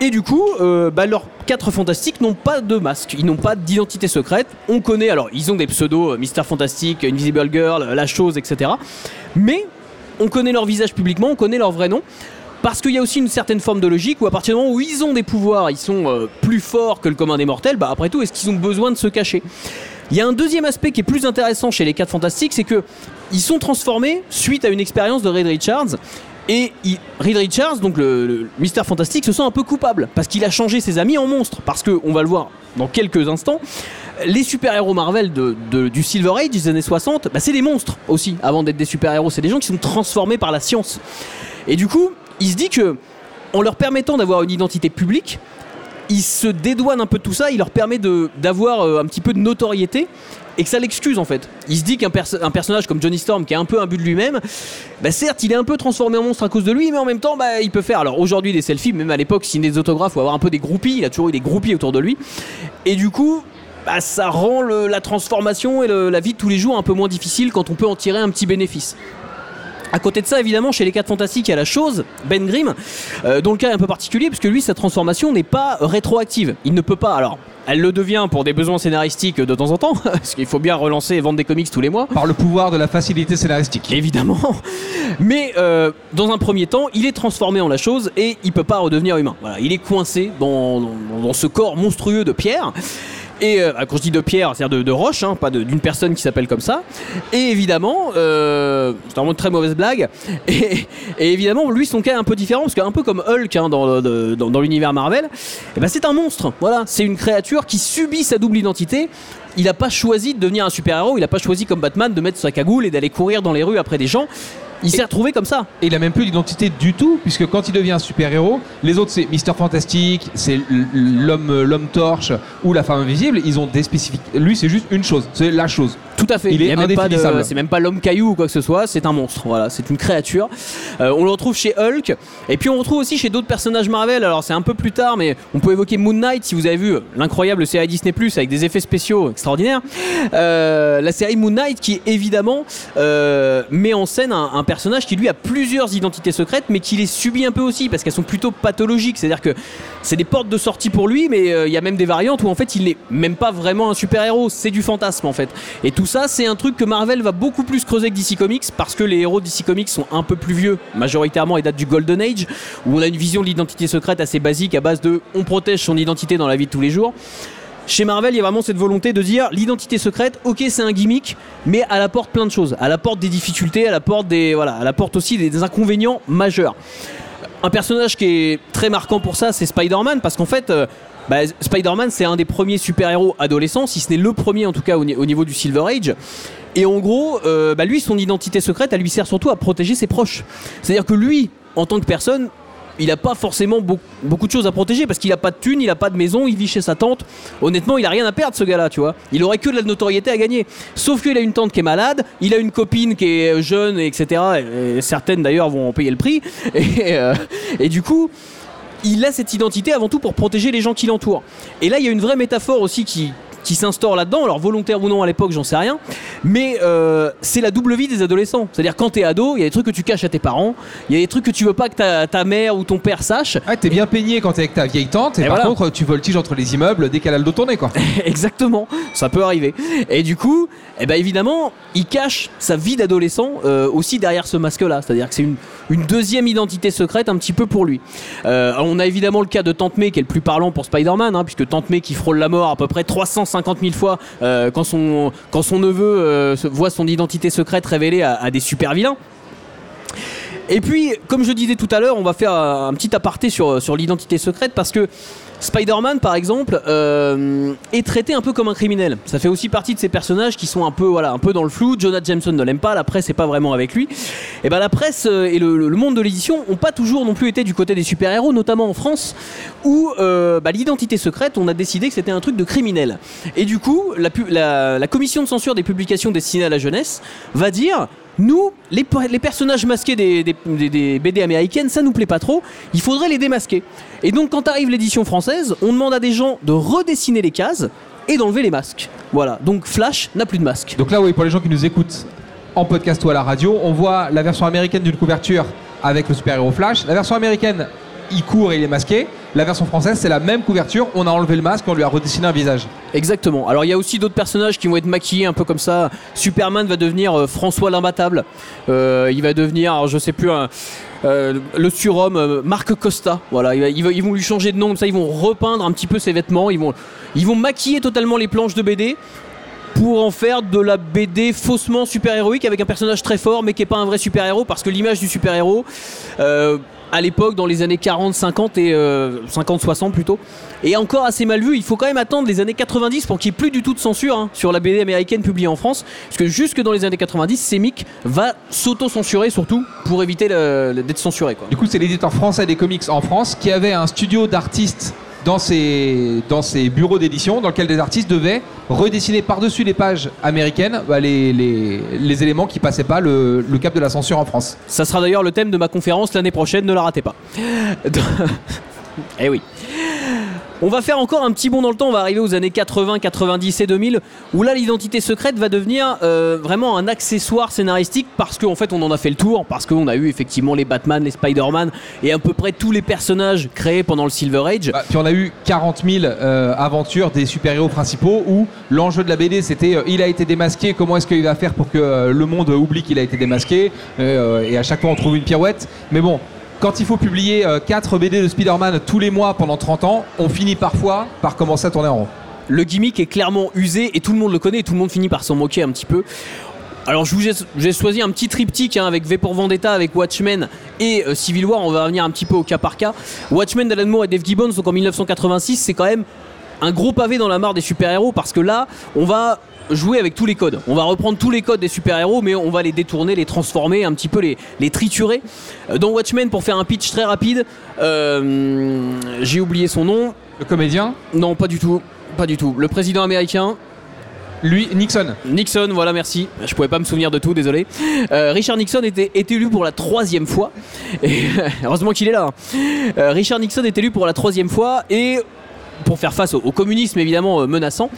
Et du coup, euh, bah, leurs quatre fantastiques n'ont pas de masque, ils n'ont pas d'identité secrète. On connaît alors, ils ont des pseudos, euh, Mister Fantastic, Invisible Girl, La Chose, etc. Mais on connaît leur visage publiquement, on connaît leur vrai nom. Parce qu'il y a aussi une certaine forme de logique où à partir du moment où ils ont des pouvoirs, ils sont euh, plus forts que le commun des mortels, bah après tout, est-ce qu'ils ont besoin de se cacher? Il y a un deuxième aspect qui est plus intéressant chez les 4 fantastiques, c'est que ils sont transformés suite à une expérience de Reed Richards. Et il- Reed Richards, donc le, Mister Fantastique, se sent un peu coupable parce qu'il a changé ses amis en monstres. Parce que, on va le voir dans quelques instants, les super-héros Marvel du Silver Age des années 60, bah, c'est des monstres aussi, avant d'être des super-héros. C'est des gens qui sont transformés par la science. Et du coup, il se dit que, en leur permettant d'avoir une identité publique, il se dédouane un peu de tout ça, il leur permet d'avoir euh, un petit peu de notoriété et que ça l'excuse en fait. Il se dit qu'un perso- un personnage comme Johnny Storm qui est un peu un but de lui-même, bah certes il est un peu transformé en monstre à cause de lui, mais en même temps bah, il peut faire alors aujourd'hui des selfies, même à l'époque signer des autographes ou avoir un peu des groupies, il a toujours eu des groupies autour de lui. Et du coup, bah, ça rend le- la transformation et le- la vie de tous les jours un peu moins difficile quand on peut en tirer un petit bénéfice. À côté de ça, évidemment, chez les 4 fantastiques, il y a la chose, Ben Grimm, euh, dont le cas est un peu particulier, puisque lui, sa transformation n'est pas rétroactive. Il ne peut pas, alors, elle le devient pour des besoins scénaristiques de temps en temps, parce qu'il faut bien relancer et vendre des comics tous les mois. Par le pouvoir de la facilité scénaristique. Évidemment. Mais euh, dans un premier temps, il est transformé en la chose et il peut pas redevenir humain. Voilà, il est coincé dans, dans- dans ce corps monstrueux de pierre. Et euh, quand je dis de pierre, c'est-à-dire de, roche, hein, pas d'une personne qui s'appelle comme ça. Et évidemment, euh, c'est vraiment une très mauvaise blague. Et, évidemment, lui, son cas est un peu différent parce qu'un peu comme Hulk hein, dans l'univers Marvel, eh ben, c'est un monstre. Voilà, c'est une créature qui subit sa double identité. Il n'a pas choisi de devenir un super-héros. Il n'a pas choisi comme Batman de mettre sa cagoule et d'aller courir dans les rues après des gens. Il s'est retrouvé comme ça. Et il a même plus d'identité du tout, puisque quand il devient un super-héros, les autres c'est Mister Fantastique, c'est l'homme l'homme torche ou la femme invisible, ils ont des spécifiques. Lui c'est juste une chose, c'est la chose. Tout à fait. Il est de- indéfinissable. C'est même pas l'homme caillou ou quoi que ce soit, c'est un monstre. Voilà, c'est une créature. Euh, on le retrouve chez Hulk. Et puis on le retrouve aussi chez d'autres personnages Marvel. Alors c'est un peu plus tard, mais on peut évoquer Moon Knight si vous avez vu l'incroyable série Disney Plus avec des effets spéciaux extraordinaires. Euh, la série Moon Knight qui évidemment euh, met en scène un, un personnage qui lui a plusieurs identités secrètes, mais qui les subit un peu aussi parce qu'elles sont plutôt pathologiques. C'est-à-dire que c'est des portes de sortie pour lui, mais il y a même des variantes où en fait il n'est même pas vraiment un super-héros, c'est du fantasme en fait. Et tout ça, c'est un truc que Marvel va beaucoup plus creuser que DC Comics parce que les héros DC Comics sont un peu plus vieux, majoritairement ils datent du Golden Age, où on a une vision de l'identité secrète assez basique à base de on protège son identité dans la vie de tous les jours. Chez Marvel, il y a vraiment cette volonté de dire l'identité secrète, ok, c'est un gimmick, mais elle apporte plein de choses. Elle apporte des difficultés, elle apporte des, voilà, elle apporte aussi des, des inconvénients majeurs. Un personnage qui est très marquant pour ça, c'est Spider-Man, parce qu'en fait, euh, bah, Spider-Man, c'est un des premiers super-héros adolescents, si ce n'est le premier en tout cas au, ni- au niveau du Silver Age. Et en gros, euh, bah, lui, son identité secrète, elle lui sert surtout à protéger ses proches. C'est-à-dire que lui, en tant que personne, il n'a pas forcément beau- beaucoup de choses à protéger parce qu'il n'a pas de thune, il n'a pas de maison, il vit chez sa tante. Honnêtement, il a rien à perdre ce gars-là, tu vois. Il aurait que de la notoriété à gagner. Sauf qu'il a une tante qui est malade, il a une copine qui est jeune, etc. Et certaines d'ailleurs vont en payer le prix. Et, euh, et du coup, il a cette identité avant tout pour protéger les gens qui l'entourent. Et là, il y a une vraie métaphore aussi qui, qui s'instaure là-dedans, alors volontaire ou non à l'époque, j'en sais rien, mais euh, c'est la double vie des adolescents. C'est-à-dire quand t'es ado, il y a des trucs que tu caches à tes parents, il y a des trucs que tu veux pas que ta, ta mère ou ton père sache. Ah, t'es bien peigné quand t'es avec ta vieille tante, et, Et par voilà. contre, tu voltiges entre les immeubles dès qu'elle a le dos tourné, quoi. Exactement, ça peut arriver. Et du coup, eh ben évidemment, il cache sa vie d'adolescent euh, aussi derrière ce masque-là. C'est-à-dire que c'est une, une deuxième identité secrète un petit peu pour lui. Euh, on a évidemment le cas de Tante May qui est le plus parlant pour Spider-Man, hein, puisque Tante May qui frôle la mort à peu près 350 000 fois euh, quand, son, quand son neveu euh, voit son identité secrète révélée à, à des super vilains. Et puis, comme je disais tout à l'heure, on va faire un petit aparté sur, sur l'identité secrète parce que Spider-Man, par exemple, euh, est traité un peu comme un criminel. Ça fait aussi partie de ces personnages qui sont un peu, dans le flou. Jonah Jameson ne l'aime pas, la presse n'est pas vraiment avec lui. Et ben la presse euh, et le, monde de l'édition n'ont pas toujours non plus été du côté des super-héros, notamment en France, où euh, bah, l'identité secrète, on a décidé que c'était un truc de criminel. Et du coup, la commission de censure des publications destinées à la jeunesse va dire nous, les, personnages masqués des- des BD américaines, ça nous plaît pas trop, il faudrait les démasquer. Et donc quand arrive l'édition française, on demande à des gens de redessiner les cases et d'enlever les masques. Voilà, donc Flash n'a plus de masque. Donc là, oui, pour les gens qui nous écoutent en podcast ou à la radio, on voit la version américaine d'une couverture avec le super-héros Flash. La version américaine, il court et il est masqué. La version française, c'est la même couverture, on a enlevé le masque, on lui a redessiné un visage. Exactement. Alors il y a aussi d'autres personnages qui vont être maquillés un peu comme ça. Superman va devenir euh, François l'imbattable. Euh, il va devenir, alors, je sais plus, euh, le surhomme Marc Costa. Voilà, ils vont lui changer de nom comme ça. Ils vont repeindre un petit peu ses vêtements. Ils vont, ils vont maquiller totalement les planches de BD pour en faire de la BD faussement super-héroïque avec un personnage très fort mais qui est pas un vrai super-héros parce que l'image du super-héros à l'époque dans les années 40, 50 et euh, 50, 60 plutôt est encore assez mal vu. Il faut quand même attendre les années 90 pour qu'il n'y ait plus du tout de censure hein, sur la BD américaine publiée en France parce que jusque dans les années 90 Semic va s'auto-censurer surtout pour éviter d'être censuré. Du coup, c'est l'éditeur français des comics en France qui avait un studio d'artistes dans ses bureaux d'édition dans lequel des artistes devaient redessiner par-dessus les pages américaines bah, les éléments qui passaient pas le, le cap de la censure en France. Ça sera d'ailleurs le thème de ma conférence l'année prochaine, ne la ratez pas. eh oui. On va faire encore un petit bond dans le temps, on va arriver aux années 80, 90 et 2000, où là l'identité secrète va devenir euh, vraiment un accessoire scénaristique parce qu'en fait on en a fait le tour, parce qu'on a eu effectivement les Batman, les Spider-Man et à peu près tous les personnages créés pendant le Silver Age. Bah, puis on a eu 40 000 euh, aventures des super-héros principaux où l'enjeu de la BD c'était euh, il a été démasqué, comment est-ce qu'il va faire pour que le monde oublie qu'il a été démasqué et à chaque fois on trouve une pirouette. Mais bon, quand il faut publier 4 BD de Spider-Man tous les mois pendant 30 ans, on finit parfois par commencer à tourner en rond. Le gimmick est clairement usé et tout le monde le connaît tout le monde finit par s'en moquer un petit peu. Alors je vous ai, j'ai choisi un petit triptyque hein, avec V pour Vendetta, avec Watchmen et euh, Civil War. On va revenir un petit peu au cas par cas. Watchmen d'Alan Moore et Dave Gibbons, donc en 1986, c'est quand même un gros pavé dans la mare des super-héros parce que là, on va jouer avec tous les codes. On va reprendre tous les codes des super-héros, mais on va les détourner, les transformer, un petit peu les, les triturer. Euh, Dans Watchmen, pour faire un pitch très rapide, euh, j'ai oublié son nom. Le comédien Non, pas du tout. Pas du tout. Le président américain. Lui, Nixon. Nixon, voilà, merci. Je pouvais pas me souvenir de tout, désolé. Euh, Richard Nixon était, est élu pour la troisième fois. Et, heureusement qu'il est là. hein. Euh, Richard Nixon est élu pour la troisième fois et pour faire face au, communisme évidemment euh, menaçant.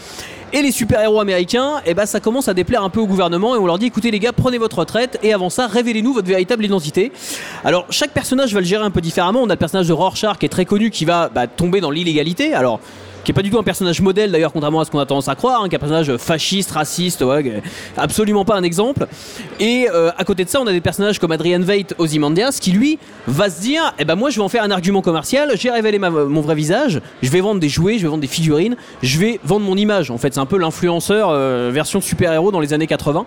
Et les super-héros américains, eh ben, ça commence à déplaire un peu au gouvernement et on leur dit écoutez les gars, prenez votre retraite et avant ça, révélez-nous votre véritable identité. Alors chaque personnage va le gérer un peu différemment. On a le personnage de Rorschach qui est très connu qui va bah, tomber dans l'illégalité. Alors qui est pas du tout un personnage modèle d'ailleurs contrairement à ce qu'on a tendance à croire, hein, qui est un personnage fasciste, raciste, absolument pas un exemple. Et euh, à côté de ça, on a des personnages comme Adrian Veidt, Ozymandias, qui lui va se dire, eh ben moi je vais en faire un argument commercial, j'ai révélé ma- mon vrai visage, je vais vendre des jouets, je vais vendre des figurines, je vais vendre mon image. En fait, c'est un peu l'influenceur euh, version super-héros dans les années 80.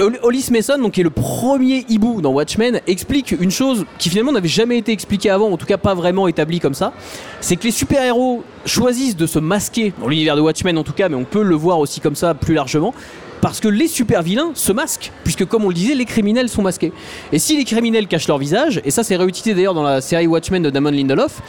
Ol- Hollis Mason, donc, qui est le premier hibou dans Watchmen, explique une chose qui finalement n'avait jamais été expliquée avant, en tout cas pas vraiment établie comme ça. C'est que les super-héros choisissent de se masquer, dans l'univers de Watchmen en tout cas, mais on peut le voir aussi comme ça plus largement, parce que les super-vilains se masquent, puisque comme on le disait, les criminels sont masqués. Et si les criminels cachent leur visage, et ça c'est réutilisé d'ailleurs dans la série Watchmen de Damon Lindelof,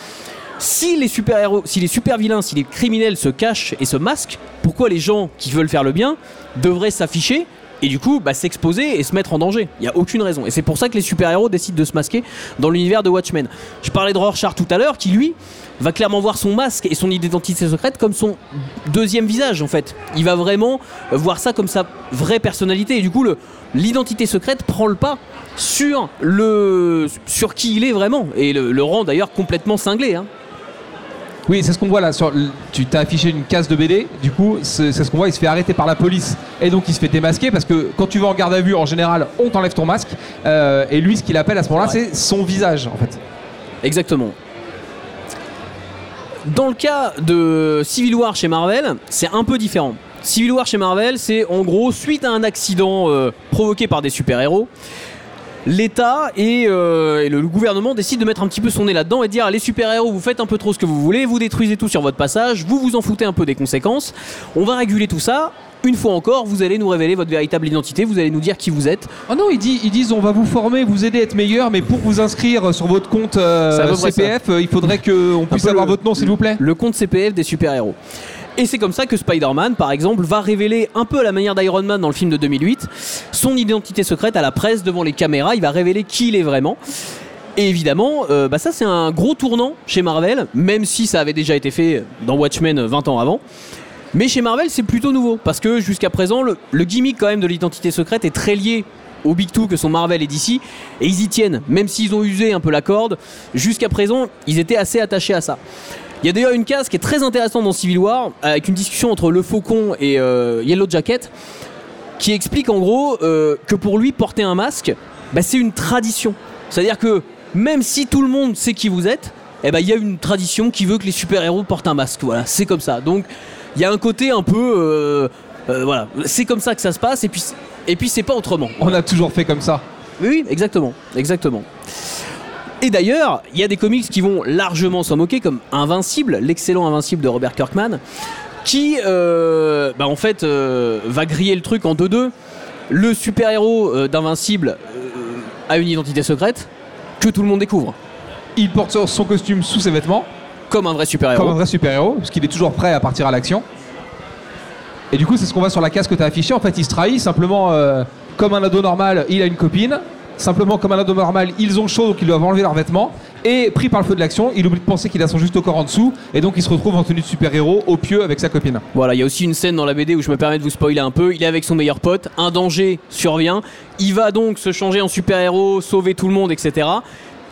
si les super-héros, si les super-vilains, si les criminels se cachent et se masquent, pourquoi les gens qui veulent faire le bien devraient s'afficher et du coup bah, s'exposer et se mettre en danger Il n'y a aucune raison. Et c'est pour ça que les super-héros décident de se masquer dans l'univers de Watchmen. Je parlais de Rorschach tout à l'heure, qui lui va clairement voir son masque et son identité secrète comme son deuxième visage en fait. Il va vraiment voir ça comme sa vraie personnalité et du coup l'identité secrète prend le pas sur le sur qui il est vraiment et le, le rend d'ailleurs complètement cinglé. hein. Oui, c'est ce qu'on voit là. Sur, tu t'as affiché une case de BD, du coup, c'est c'est ce qu'on voit. Il se fait arrêter par la police et donc il se fait démasquer parce que quand tu vas en garde à vue, en général, on t'enlève ton masque. Euh, et lui, ce qu'il appelle à ce moment-là, Ouais. c'est son visage en fait. Exactement. Dans le cas de Civil War chez Marvel, c'est un peu différent. Civil War chez Marvel, c'est en gros suite à un accident euh, provoqué par des super-héros, l'État et, euh, et le, gouvernement décident de mettre un petit peu son nez là-dedans et de dire les super-héros, vous faites un peu trop ce que vous voulez, vous détruisez tout sur votre passage, vous vous en foutez un peu des conséquences, on va réguler tout ça. Une fois encore, vous allez nous révéler votre véritable identité, vous allez nous dire qui vous êtes. Oh non, ils, disent, ils disent on va vous former, vous aider à être meilleur, mais pour vous inscrire sur votre compte euh, CPF, euh, il faudrait qu'on puisse avoir le- votre nom, s'il vous plaît. le compte CPF des super-héros. Et c'est comme ça que Spider-Man, par exemple, va révéler, un peu à la manière d'Iron Man dans le film de 2008, son identité secrète à la presse devant les caméras. Il va révéler qui il est vraiment. Et évidemment, euh, bah ça c'est un gros tournant chez Marvel, même si ça avait déjà été fait dans Watchmen 20 ans avant. Mais chez Marvel, c'est plutôt nouveau, parce que jusqu'à présent, le, le gimmick quand même de l'identité secrète est très lié au Big Two que sont Marvel et DC, et ils y tiennent, même s'ils ont usé un peu la corde, jusqu'à présent, ils étaient assez attachés à ça. Il y a d'ailleurs une case qui est très intéressante dans Civil War, avec une discussion entre le Faucon et euh, Yellow Jacket, qui explique en gros euh, que pour lui, porter un masque, bah, c'est une tradition. C'est-à-dire que même si tout le monde sait qui vous êtes, eh ben, il y a une tradition qui veut que les super-héros portent un masque. Voilà, c'est comme ça. Donc il y a un côté un peu... euh, euh, voilà, c'est comme ça que ça se passe, et puis, et puis c'est pas autrement. On a toujours fait comme ça. Oui, oui, exactement, exactement. Et d'ailleurs, il y a des comics qui vont largement s'en moquer, comme Invincible, l'excellent Invincible de Robert Kirkman, qui, euh, bah, en fait, euh, va griller le truc en 2-2. Le super-héros euh, d'Invincible a une identité secrète que tout le monde découvre, Il porte son- costume sous ses vêtements, comme un vrai comme un super-héros. vrai super-héros, parce qu'il est toujours prêt à partir à l'action. Et du coup, c'est ce qu'on voit sur la case que tu as affichée. En fait, il se trahit simplement comme un ado normal, il a une copine. Simplement, comme un ado normal, ils ont chaud, donc ils doivent enlever leurs vêtements. Et pris par le feu de l'action, il oublie de penser qu'il a son juste au corps en dessous. Et donc, il se retrouve en tenue de super-héros, au pieu, avec sa copine. Voilà, il y a aussi une scène dans la BD où je me permets de vous spoiler un peu. Il est avec son meilleur pote, un danger survient. Il va donc se changer en super-héros, sauver tout le monde, etc.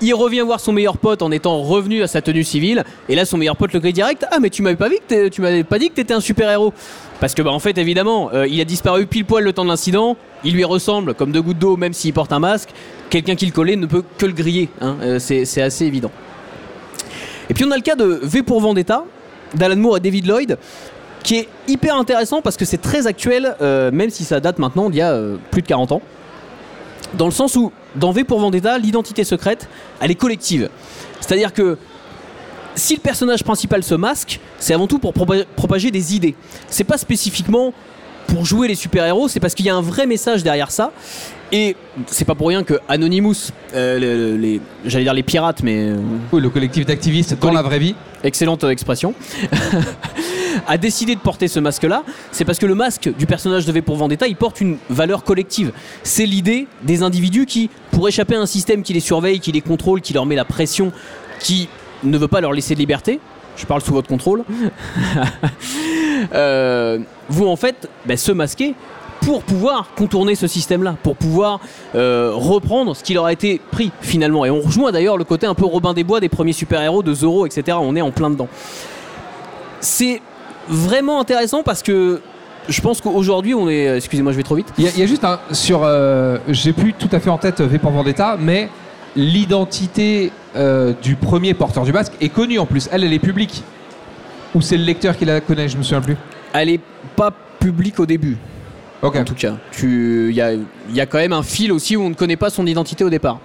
Il revient voir son meilleur pote en étant revenu à sa tenue civile. Et là, son meilleur pote le grille direct. Ah, mais tu m'avais pas, vu tu pas dit que t'étais un super-héros. Parce que, bah, en fait, évidemment, euh, il a disparu pile poil le temps de l'incident. Il lui ressemble comme deux gouttes d'eau, même s'il porte un masque. Quelqu'un qui le collait ne peut que le griller. hein. Euh, c'est assez évident. Et puis, on a le cas de V pour Vendetta, d'Alan Moore et David Lloyd qui est hyper intéressant parce que c'est très actuel, euh, même si ça date maintenant d'il y a plus de 40 ans. Dans le sens où, dans V pour Vendetta, l'identité secrète, elle est collective. C'est-à-dire que si le personnage principal se masque, c'est avant tout pour propa- propager des idées. C'est pas spécifiquement pour jouer les super-héros, c'est parce qu'il y a un vrai message derrière ça. Et c'est pas pour rien que Anonymous, euh, les, j'allais dire les pirates, mais euh, Oui, le collectif d'activistes dans la vraie vie. excellente euh, expression. a décidé de porter ce masque-là, c'est parce que le masque du personnage de V pour Vendetta, il porte une valeur collective. C'est l'idée des individus qui, pour échapper à un système qui les surveille, qui les contrôle, qui leur met la pression, qui ne veut pas leur laisser de liberté, je parle sous votre contrôle, euh, vous en fait ben, se masquer pour pouvoir contourner ce système-là, pour pouvoir euh, reprendre ce qui leur a été pris finalement. Et on rejoint d'ailleurs le côté un peu Robin des Bois des premiers super-héros de Zorro, etc. On est en plein dedans. C'est vraiment intéressant parce que je pense qu'aujourd'hui on est. Excusez-moi, je vais trop vite. Il y, a juste un. Sur. Euh, j'ai plus tout à fait en tête V pour Vendetta, mais l'identité euh, du premier porteur du masque est connue en plus. Elle, elle est publique. Ou c'est le lecteur qui la connaît, je me souviens plus. Elle est pas publique au début. En tout cas, il y a, y a quand même un fil aussi où on ne connaît pas son identité au départ.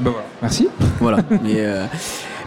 Ben voilà. Merci. Voilà. Mais, euh,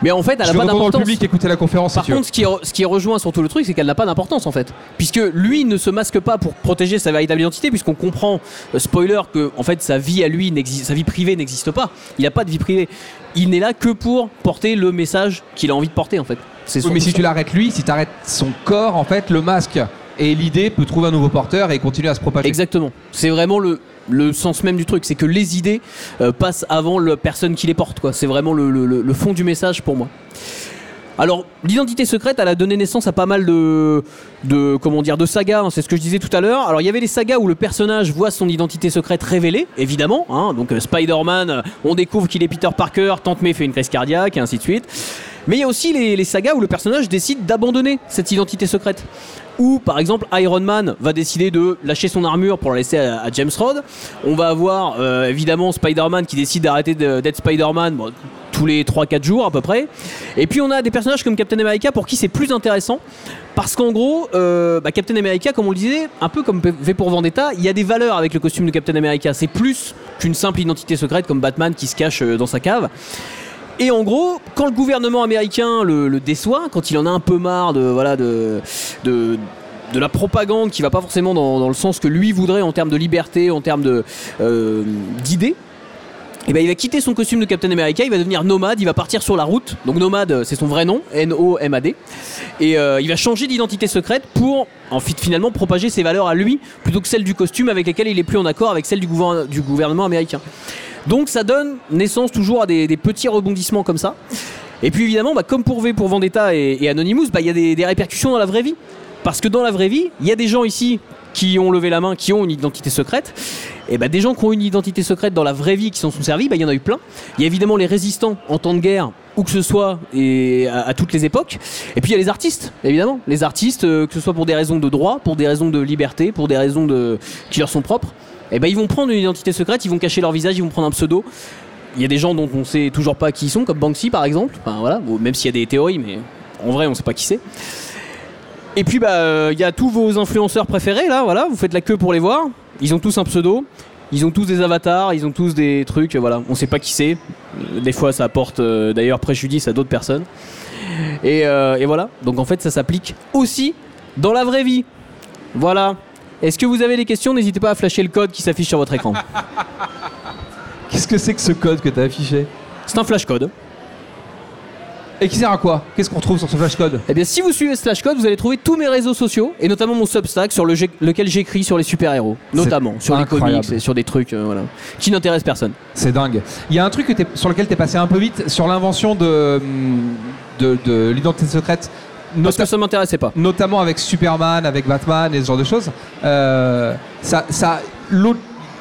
mais en fait, elle n'a pas d'importance. public écouter la conférence Par si contre, ce qui, re- ce qui rejoint surtout le truc, c'est qu'elle n'a pas d'importance en fait. Puisque lui ne se masque pas pour protéger sa véritable identité, puisqu'on comprend, euh, spoiler, que en fait sa vie à lui, sa vie privée n'existe pas. Il n'a pas de vie privée. Il n'est là que pour porter le message qu'il a envie de porter en fait. Oui, mais si tu l'arrêtes lui, si tu arrêtes son corps, en fait, le masque et l'idée peut trouver un nouveau porteur et continuer à se propager. Exactement. C'est vraiment le, le sens même du truc. C'est que les idées euh, passent avant la personne qui les porte. C'est vraiment le, fond du message pour moi. Alors, l'identité secrète, elle a donné naissance à pas mal de, comment dire, de sagas. hein, c'est ce que je disais tout à l'heure. Alors, il y avait les sagas où le personnage voit son identité secrète révélée, évidemment. hein. donc, euh, Spider-Man, on découvre qu'il est Peter Parker, Tante May fait une crise cardiaque, et ainsi de suite. Mais il y a aussi les sagas où le personnage décide d'abandonner cette identité secrète. Ou par exemple Iron Man va décider de lâcher son armure pour la laisser à, James Rhodes. On va avoir euh, évidemment Spider-Man qui décide d'arrêter d'être Spider-Man tous les 3-4 jours à peu près. Et puis on a des personnages comme Captain America pour qui c'est plus intéressant. Parce qu'en gros, euh, bah, Captain America, comme on le disait, un peu comme V pour Vendetta, il y a des valeurs avec le costume de Captain America. C'est plus qu'une simple identité secrète comme Batman qui se cache euh, dans sa cave. Et en gros, quand le gouvernement américain le, déçoit, quand il en a un peu marre de voilà de, de, la propagande qui va pas forcément dans, le sens que lui voudrait en termes de liberté, en termes euh, d'idées. Et ben il va quitter son costume de Captain America, il va devenir nomade, il va partir sur la route. Donc nomade, euh, c'est son vrai nom, N-O-M-A-D. Et euh, il va changer d'identité secrète pour en fait, finalement propager ses valeurs à lui plutôt que celles du costume avec lesquelles il est plus en accord avec celles du gouvernement américain. Donc ça donne naissance toujours à des, petits rebondissements comme ça. Et puis évidemment, bah, comme pour V pour Vendetta et, Anonymous, bah, il y a des, répercussions dans la vraie vie. Parce que dans la vraie vie, il y a des gens ici qui ont levé la main, qui ont une identité secrète. Et bah, des gens qui ont une identité secrète dans la vraie vie qui s'en sont servis, bah, il y en a eu plein. Il y a évidemment les résistants en temps de guerre, où que ce soit, et à, toutes les époques. Et puis il y a les artistes, évidemment. Les artistes, euh, que ce soit pour des raisons de droit, pour des raisons de liberté, pour des raisons qui leur sont propres. Et ben ils vont prendre une identité secrète, ils vont cacher leur visage, ils vont prendre un pseudo. Il y a des gens dont on sait toujours pas qui ils sont, comme Banksy par exemple. Enfin voilà, même s'il y a des théories, mais en vrai on sait pas qui c'est. Et puis bah euh, il y a tous vos influenceurs préférés là, voilà, vous faites la queue pour les voir. Ils ont tous un pseudo, ils ont tous des avatars, ils ont tous des trucs, voilà, on sait pas qui c'est. Des fois ça apporte euh, d'ailleurs préjudice à d'autres personnes. Euh, et voilà, donc en fait ça s'applique aussi dans la vraie vie. Voilà. Est-ce que vous avez des questions N'hésitez pas à flasher le code qui s'affiche sur votre écran. Qu'est-ce que c'est que ce code que tu as affiché? C'est un flash code. Et qui sert à quoi? Qu'est-ce qu'on retrouve sur ce flashcode Eh bien, si vous suivez ce flash code, vous allez trouver tous mes réseaux sociaux et notamment mon Substack sur le- lequel j'écris sur les super-héros, notamment sur les incroyable. comics et sur des trucs euh, voilà, qui n'intéressent personne. C'est dingue. Il y a un truc que t'es- sur lequel tu es passé un peu vite, sur l'invention de, de, de l'identité secrète, Parce que ça m'intéressait pas. notamment avec Superman, avec Batman et ce genre de choses. Euh, ça,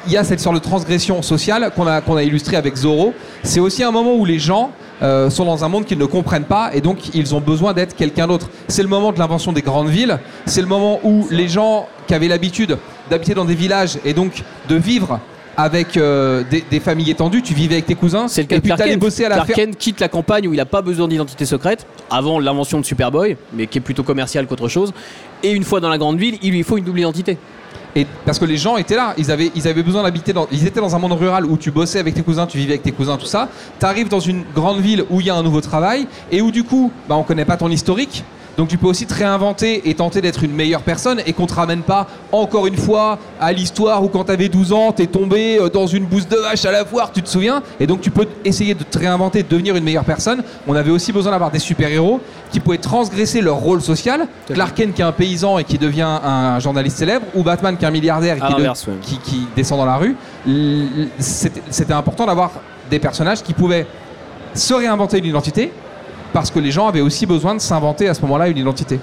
il y a cette sorte de transgression sociale qu'on a, qu'on a illustrée avec Zorro. C'est aussi un moment où les gens euh, sont dans un monde qu'ils ne comprennent pas et donc ils ont besoin d'être quelqu'un d'autre. C'est le moment de l'invention des grandes villes. C'est le moment où les gens qui avaient l'habitude d'habiter dans des villages et donc de vivre avec euh, des, des familles étendues, tu vivais avec tes cousins, C'est le cas et de puis Clark Kent. bosser à la Clark. Kent quitte la campagne où il n'a pas besoin d'identité secrète, avant l'invention de Superboy, mais qui est plutôt commercial qu'autre chose. Et une fois dans la grande ville, il lui faut une double identité. Et parce que les gens étaient là, ils avaient, ils avaient besoin d'habiter dans. Ils étaient dans un monde rural où tu bossais avec tes cousins, tu vivais avec tes cousins, tout ça. Tu arrives dans une grande ville où il y a un nouveau travail et où du coup, bah, on connaît pas ton historique. Donc tu peux aussi te réinventer et tenter d'être une meilleure personne et qu'on te ramène pas encore une fois à l'histoire où quand t'avais 12 ans, t'es tombé euh, dans une bouse de vache à la foire, tu te souviens? Et donc tu peux essayer de te réinventer, de devenir une meilleure personne. On avait aussi besoin d'avoir des super-héros qui pouvaient transgresser leur rôle social. Clark Kent qui est un paysan et qui devient un journaliste célèbre, ou Batman qui est un milliardaire et qui, de- qui- qui descend dans la rue. C'était important d'avoir des personnages qui pouvaient se réinventer une identité parce que les gens avaient aussi besoin de s'inventer à ce moment-là une identité.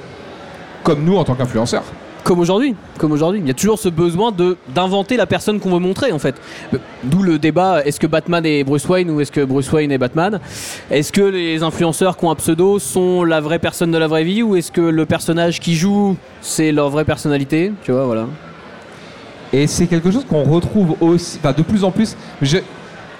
Comme nous en tant qu'influenceurs. Comme aujourd'hui, comme aujourd'hui. Il y a toujours ce besoin de d'inventer la personne qu'on veut montrer en fait. Euh, D'où le débat est-ce que Batman est Bruce Wayne ou est-ce que Bruce Wayne est Batman? Est-ce que les influenceurs qui ont un pseudo sont la vraie personne de la vraie vie ou est-ce que le personnage qui joue c'est leur vraie personnalité? Tu vois, voilà. Et c'est quelque chose qu'on retrouve aussi, enfin de plus en plus. Je-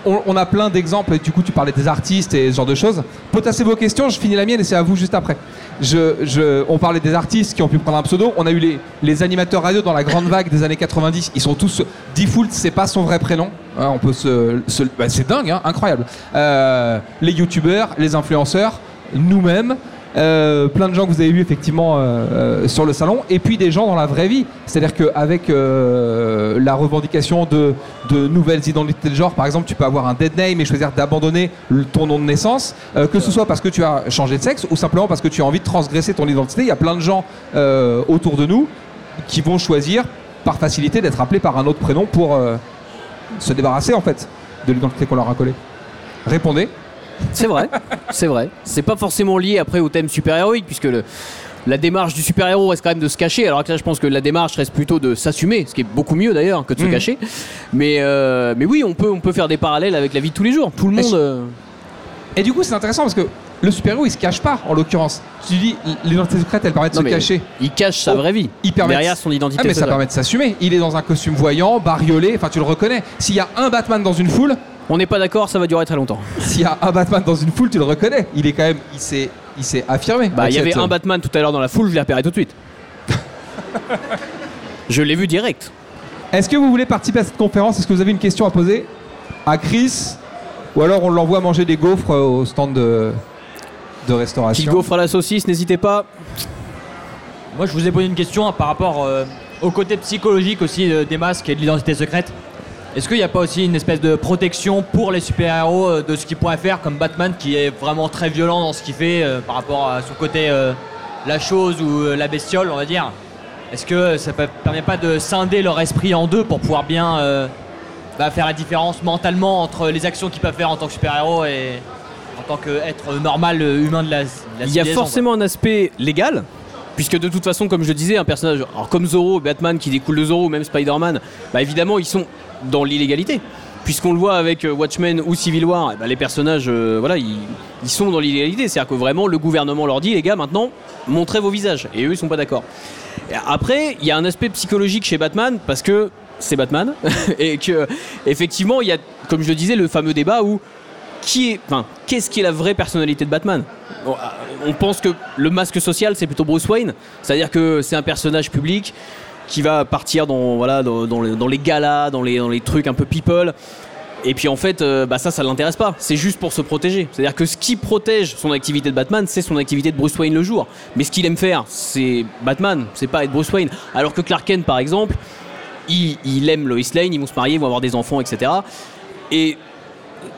on, a plein d'exemples, du coup tu parlais des artistes et ce genre de choses. Potassez vos questions, je finis la mienne et c'est à vous juste après. Je, on parlait des artistes qui ont pu prendre un pseudo, on a eu les, animateurs radio dans la grande vague des années 90, ils sont tous... Default, c'est pas son vrai prénom, Hein, on peut se... se- bah, c'est dingue, hein, incroyable. Euh, les youtubeurs, les influenceurs, nous-mêmes, euh, plein de gens que vous avez vus effectivement euh, euh, sur le salon, et puis des gens dans la vraie vie. C'est-à-dire qu'avec euh, la revendication de, de nouvelles identités de genre, par exemple, tu peux avoir un dead name et choisir d'abandonner ton nom de naissance, euh, que ce soit parce que tu as changé de sexe ou simplement parce que tu as envie de transgresser ton identité. Il y a plein de gens euh, autour de nous qui vont choisir par facilité d'être appelés par un autre prénom pour se débarrasser en fait de l'identité qu'on leur a collée. Répondez. C'est vrai, c'est vrai. C'est pas forcément lié après au thème super-héroïque, puisque le- la démarche du super-héros reste quand même de se cacher, alors que là je pense que la démarche reste plutôt de s'assumer, ce qui est beaucoup mieux d'ailleurs que de se Mhm. cacher. Mais, euh, mais oui, on peut, on peut faire des parallèles avec la vie de tous les jours. Tout le monde. euh, Et du coup, c'est intéressant parce que le super-héros, il se cache pas, en l'occurrence. Tu dis, l'identité secrète, elle permet de non, se cacher. Il cache sa Oh, vraie vie. il permet derrière de- son identité. Ah, mais ça permet de s'assumer. Il est dans un costume voyant, bariolé, enfin, tu le reconnais. S'il y a un Batman dans une foule, On n'est pas d'accord, ça va durer très longtemps. s'il y a un Batman dans une foule, tu le reconnais. Il est quand même, il s'est, il s'est affirmé. Bah, il y avait un Batman tout à l'heure dans la foule, je l'ai repéré tout de suite. je l'ai vu direct. Est-ce que vous voulez participer à cette conférence? Est-ce que vous avez une question à poser à Chris? Ou alors on l'envoie manger des gaufres euh, au stand de, restauration? Gaufre à la saucisse, n'hésitez pas. Moi, je vous ai posé une question hein, par rapport euh, au côté psychologique aussi euh, des masques et de l'identité secrète. Est-ce qu'il n'y a pas aussi une espèce de protection pour les super-héros euh, de ce qu'ils pourraient faire, comme Batman qui est vraiment très violent dans ce qu'il fait euh, par rapport à son côté euh, la chose ou euh, la bestiole, on va dire? Est-ce que ça ne permet pas de scinder leur esprit en deux pour pouvoir bien bah, faire la différence mentalement entre les actions qu'ils peuvent faire en tant que super-héros et en tant qu'être normal humain de la, de la Il y a forcément un aspect légal, puisque de toute façon, comme je disais, un personnage alors comme Zorro, Batman qui découle de Zorro, ou même Spider-Man, bah évidemment, ils sont dans l'illégalité. Puisqu'on le voit avec euh, Watchmen ou Civil War, eh ben, les personnages, euh, voilà, ils, ils sont dans l'illégalité. C'est-à-dire que vraiment, le gouvernement leur dit, les gars, maintenant, montrez vos visages. Et eux, ils sont pas d'accord. Après, il y a un aspect psychologique chez Batman, parce que c'est Batman, et que, effectivement, il y a, comme je le disais, le fameux débat où qui est, enfin, qu'est-ce qui est la vraie personnalité de Batman? Euh, On pense que le masque social, c'est plutôt Bruce Wayne, c'est-à-dire que c'est un personnage public qui va partir dans, voilà, dans, les, galas, dans les, trucs un peu people. Et puis en fait, euh, bah ça, ça l'intéresse pas. C'est juste pour se protéger. C'est-à-dire que ce qui protège son activité de Batman, c'est son activité de Bruce Wayne le jour. Mais ce qu'il aime faire, c'est Batman, c'est pas être Bruce Wayne. Alors que Clark Kent, par exemple, il, il aime Lois Lane, ils vont se marier, ils vont avoir des enfants, etc. Et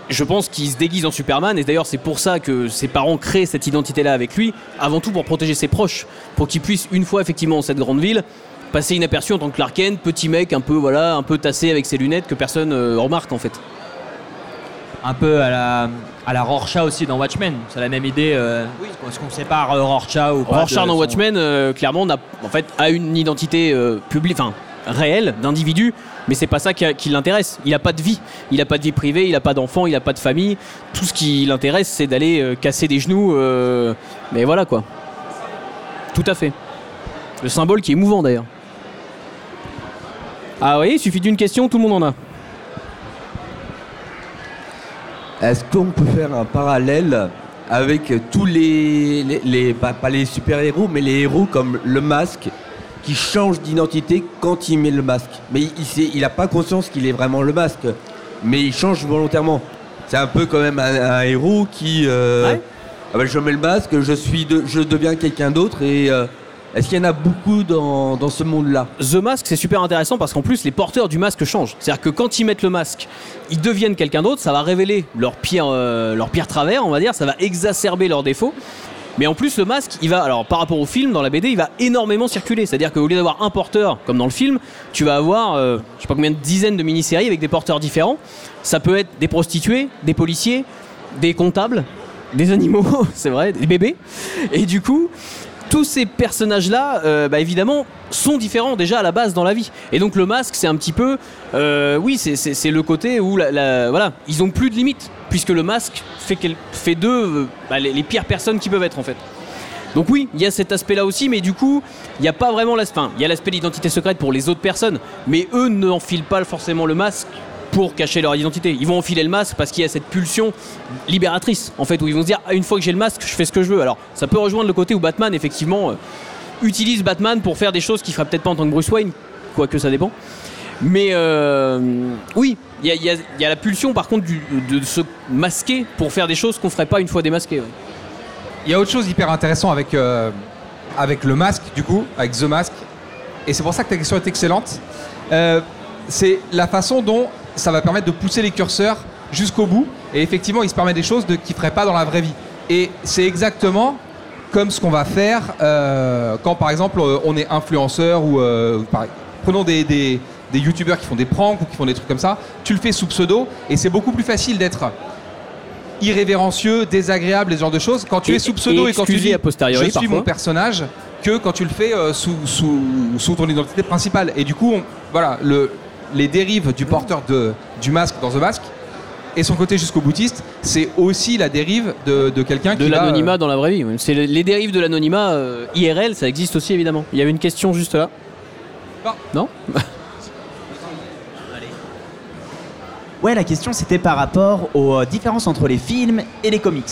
je pense qu'il se déguise en Superman, et d'ailleurs c'est pour ça que ses parents créent cette identité-là avec lui, avant tout pour protéger ses proches, pour qu'il puisse une fois effectivement dans cette grande ville passer inaperçu en tant que Clark Kent, petit mec un peu voilà, un peu tassé avec ses lunettes que personne euh, remarque en fait. un peu à la, à la Rorschach aussi dans Watchmen. C'est la même idée. euh, Est-ce qu'on sépare euh, Rorschach ou pas Rorschach de dans son- Watchmen, clairement, n'a- en fait, a une identité publique, enfin réelle d'individu, mais c'est pas ça qui, qui l'intéresse. Il a pas de vie, il a pas de vie privée, il a pas d'enfant, il a pas de famille. Tout ce qui l'intéresse, c'est d'aller euh, casser des genoux. euh, mais voilà quoi. Tout à fait. Le symbole qui est mouvant d'ailleurs. Ah oui, il suffit d'une question, tout le monde en a. Est-ce qu'on peut faire un parallèle avec tous les, les, les- pas, pas les super-héros, mais les héros comme le masque qui change d'identité quand il met le masque? Mais il, il, sait- il a pas conscience qu'il est vraiment le masque, mais il change volontairement. C'est un peu quand même un, un héros qui, euh, Ouais. ah bah, je mets le masque, je, suis de- je deviens quelqu'un d'autre et euh, est-ce qu'il y en a beaucoup dans, dans ce monde-là The Mask, c'est super intéressant parce qu'en plus, les porteurs du masque changent. C'est-à-dire que quand ils mettent le masque, ils deviennent quelqu'un d'autre, ça va révéler leur pire, euh, travers, on va dire, ça va exacerber leurs défauts. Mais en plus, le masque, il va, alors par rapport au film, dans la BD, il va énormément circuler. C'est-à-dire qu'au lieu d'avoir un porteur, comme dans le film, tu vas avoir, euh, je sais pas combien de dizaines de mini-séries avec des porteurs différents. Ça peut être des prostituées, des policiers, des comptables, des animaux, c'est vrai, des bébés. Et du coup, tous ces personnages-là, euh, bah, évidemment, sont différents déjà à la base dans la vie. Et donc le masque, c'est un petit peu, euh, oui, c'est- le côté où, voilà, ils ont plus de limites, puisque le masque fait, d'eux euh, bah, les, pires personnes qui peuvent être en fait. Donc oui, il y a cet aspect-là aussi, mais du coup, il n'y a pas vraiment l'aspect. Il y a l'aspect d'identité secrète pour les autres personnes, mais eux n'enfilent pas forcément le masque pour cacher leur identité. Ils vont enfiler le masque parce qu'il y a cette pulsion libératrice, en fait, où ils vont se dire ah, une fois que j'ai le masque, je fais ce que je veux. Alors, ça peut rejoindre le côté où Batman, effectivement, euh, utilise Batman pour faire des choses qu'il ferait peut-être pas en tant que Bruce Wayne, quoique ça dépend. Mais euh, oui, il y a, la pulsion par contre de se masquer pour faire des choses qu'on ferait pas une fois démasqué. Il y a autre chose hyper intéressant avec, euh, avec le masque, du coup, avec The Mask. Et c'est pour ça que ta question est excellente. C'est la façon dont ça va permettre de pousser les curseurs jusqu'au bout. Et effectivement, il se permet des choses de, qu'il ne ferait pas dans la vraie vie. Et c'est exactement comme ce qu'on va faire euh, quand, par exemple, euh, on est influenceur ou. euh, par- prenons des, des, des youtubeurs qui font des pranks ou qui font des trucs comme ça. Tu le fais sous pseudo et c'est beaucoup plus facile d'être irrévérencieux, désagréable, et ce genre de choses. Quand tu Et- es sous pseudo et et, quand tu dis a posteriori, je suis mon personnage, que quand tu le fais euh, sous, sous, sous ton identité principale. Et du coup, on- voilà, le, les dérives du porteur de, du masque dans The Mask et son côté jusqu'au boutiste, c'est aussi la dérive de, de quelqu'un De qui va, l'anonymat euh, dans la vraie vie. C'est les dérives de l'anonymat euh, IRL, ça existe aussi évidemment. Il y avait une question juste là. Non. Non Ouais, la question c'était par rapport aux euh, différences entre les films et les comics.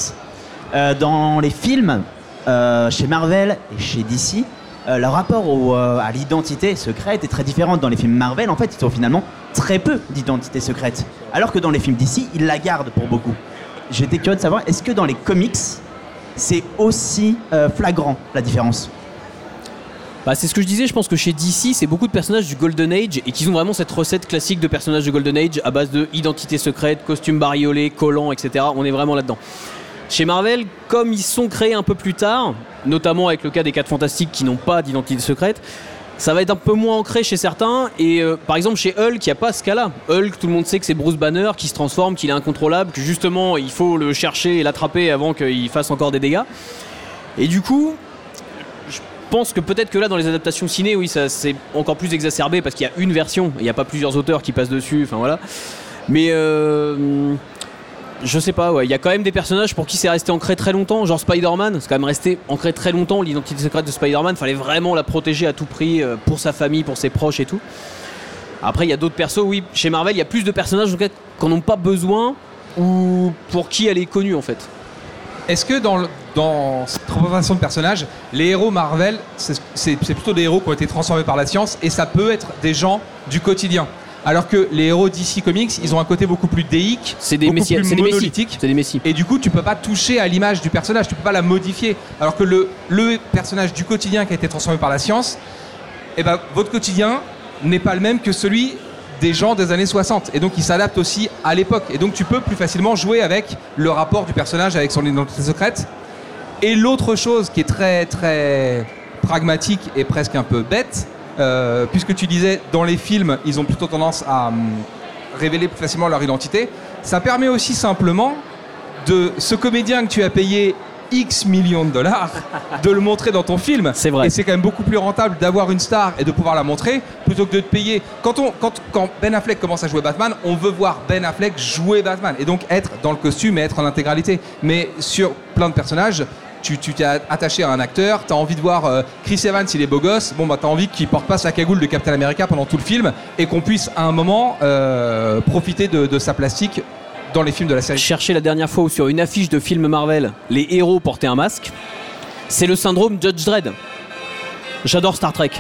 Euh, dans les films, euh, chez Marvel et chez DC, euh, leur rapport au, euh, à l'identité secrète est très différent. Dans les films Marvel, en fait, ils ont finalement très peu d'identité secrète. Alors que dans les films DC, ils la gardent pour beaucoup. J'étais curieux de savoir, est-ce que dans les comics, c'est aussi euh, flagrant la différence? Bah, c'est ce que je disais, je pense que chez DC, c'est beaucoup de personnages du Golden Age et qu'ils ont vraiment cette recette classique de personnages de Golden Age à base de identité secrète, costume bariolé, collant, etc. On est vraiment là-dedans. Chez Marvel, comme ils sont créés un peu plus tard, notamment avec le cas des 4 Fantastiques qui n'ont pas d'identité secrète, ça va être un peu moins ancré chez certains. Et euh, par exemple, chez Hulk, il n'y a pas ce cas-là. Hulk, tout le monde sait que c'est Bruce Banner qui se transforme, qu'il est incontrôlable, que justement, il faut le chercher et l'attraper avant qu'il fasse encore des dégâts. Et du coup, je pense que peut-être que là, dans les adaptations ciné, oui, ça c'est encore plus exacerbé parce qu'il y a une version, il n'y a pas plusieurs auteurs qui passent dessus, enfin voilà. Mais euh, je sais pas, ouais, il y a quand même des personnages pour qui c'est resté ancré très longtemps, genre Spider-Man, c'est quand même resté ancré très longtemps, l'identité secrète de Spider-Man, fallait vraiment la protéger à tout prix euh, pour sa famille, pour ses proches et tout. Après, il y a d'autres persos, oui, chez Marvel, il y a plus de personnages en cas, qu'on n'ont pas besoin ou pour qui elle est connue en fait. Est-ce que dans, cette représentation de personnages, les héros Marvel, c'est plutôt des héros qui ont été transformés par la science et ça peut être des gens du quotidien? Alors que les héros DC Comics, ils ont un côté beaucoup plus déique, C'est des beaucoup plus c'est des messies. monolithique. C'est des messies. Et du coup, tu peux pas toucher à l'image du personnage, tu peux pas la modifier. Alors que le, le personnage du quotidien qui a été transformé par la science, eh ben, votre quotidien n'est pas le même que celui des gens des années 60. Et donc, il s'adapte aussi à l'époque. Et donc, tu peux plus facilement jouer avec le rapport du personnage avec son identité secrète. Et l'autre chose qui est très, très pragmatique et presque un peu bête, euh, puisque tu disais, dans les films, ils ont plutôt tendance à hum, révéler plus facilement leur identité, ça permet aussi simplement de ce comédien que tu as payé X millions de dollars, de le montrer dans ton film. C'est vrai. Et c'est quand même beaucoup plus rentable d'avoir une star et de pouvoir la montrer plutôt que de te payer. Quand, on, quand, quand Ben Affleck commence à jouer Batman, on veut voir Ben Affleck jouer Batman et donc être dans le costume et être en intégralité. Mais sur plein de personnages, tu t'es attaché à un acteur, tu as envie de voir euh, Chris Evans, il est beau gosse, bon bah t'as envie qu'il porte pas sa cagoule de Captain America pendant tout le film et qu'on puisse à un moment euh, profiter de, sa plastique dans les films de la série. cherché la dernière fois où sur une affiche de film Marvel, les héros portaient un masque, c'est le syndrome Judge Dredd. J'adore Star Trek.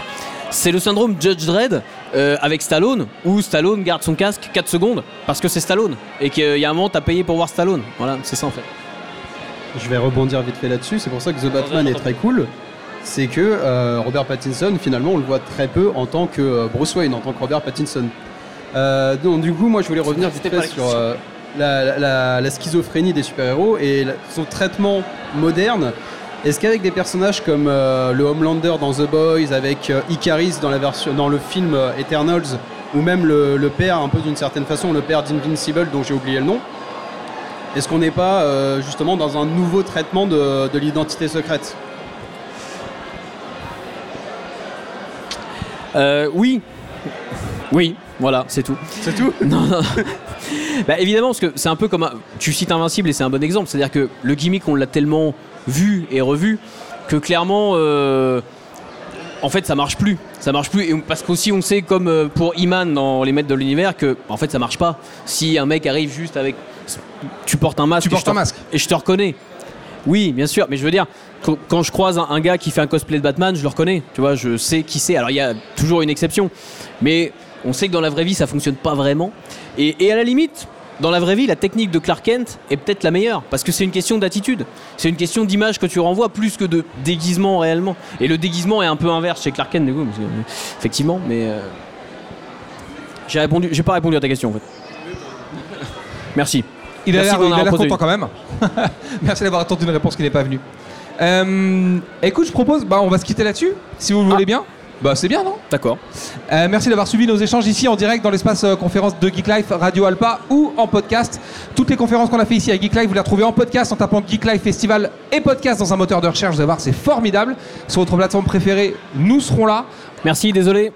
C'est le syndrome Judge Dredd euh, avec Stallone, où Stallone garde son casque 4 secondes parce que c'est Stallone et qu'il y a un moment t'as payé pour voir Stallone. Voilà, c'est ça en fait. Je vais rebondir vite fait là-dessus. C'est pour ça que The Batman est très cool. C'est que euh, Robert Pattinson, finalement, on le voit très peu en tant que euh, Bruce Wayne, en tant que Robert Pattinson. Euh, donc, du coup, moi, je voulais revenir vite fait sur euh, la, la- la schizophrénie des super-héros et la- son traitement moderne. Est-ce qu'avec des personnages comme euh, le Homelander dans The Boys, avec Icaris dans, la version, dans le film Eternals, ou même le, le père, un peu d'une certaine façon, le père d'Invincible, dont j'ai oublié le nom, est-ce qu'on n'est pas euh, justement dans un nouveau traitement de, de l'identité secrète Euh, oui. Oui, voilà, c'est tout. C'est tout Non, non. bah, évidemment, parce que c'est un peu comme. un- Tu cites Invincible et c'est un bon exemple. C'est-à-dire que le gimmick, on l'a tellement vu et revu que clairement, euh, en fait, ça marche plus. Ça marche plus. Et parce qu'aussi, on sait, comme pour Iman dans Les Maîtres de l'Univers, que en fait, ça marche pas. Si un mec arrive juste avec. Tu portes un masque. Tu et je portes te- un masque. Et je te reconnais. Oui, bien sûr, mais je veux dire, quand- quand je croise un, un gars qui fait un cosplay de Batman, je le reconnais. Tu vois, je sais qui c'est. Alors, il y a toujours une exception. Mais on sait que dans la vraie vie, ça fonctionne pas vraiment. Et, et à la limite, dans la vraie vie, la technique de Clark Kent est peut-être la meilleure. Parce que c'est une question d'attitude. C'est une question d'image que tu renvoies plus que de déguisement réellement. Et le déguisement est un peu inverse chez Clark Kent, du coup. parce que, effectivement, mais. euh, J'ai répondu, j'ai pas répondu à ta question en fait. Merci. Il a l'air content quand même. Merci d'avoir attendu une réponse qui n'est pas venue. Euh, écoute, je propose, bah, on va se quitter là-dessus, si vous le voulez bien. Bah, c'est bien, non? D'accord. Euh, Merci d'avoir suivi nos échanges ici en direct dans l'espace euh, conférence de Geek Life Radio Alpa ou en podcast. Toutes les conférences qu'on a fait ici à Geek Life, vous les retrouvez en podcast en tapant Geek Life Festival et podcast dans un moteur de recherche. Vous allez voir, c'est formidable. Sur votre plateforme préférée, nous serons là. Merci, désolé.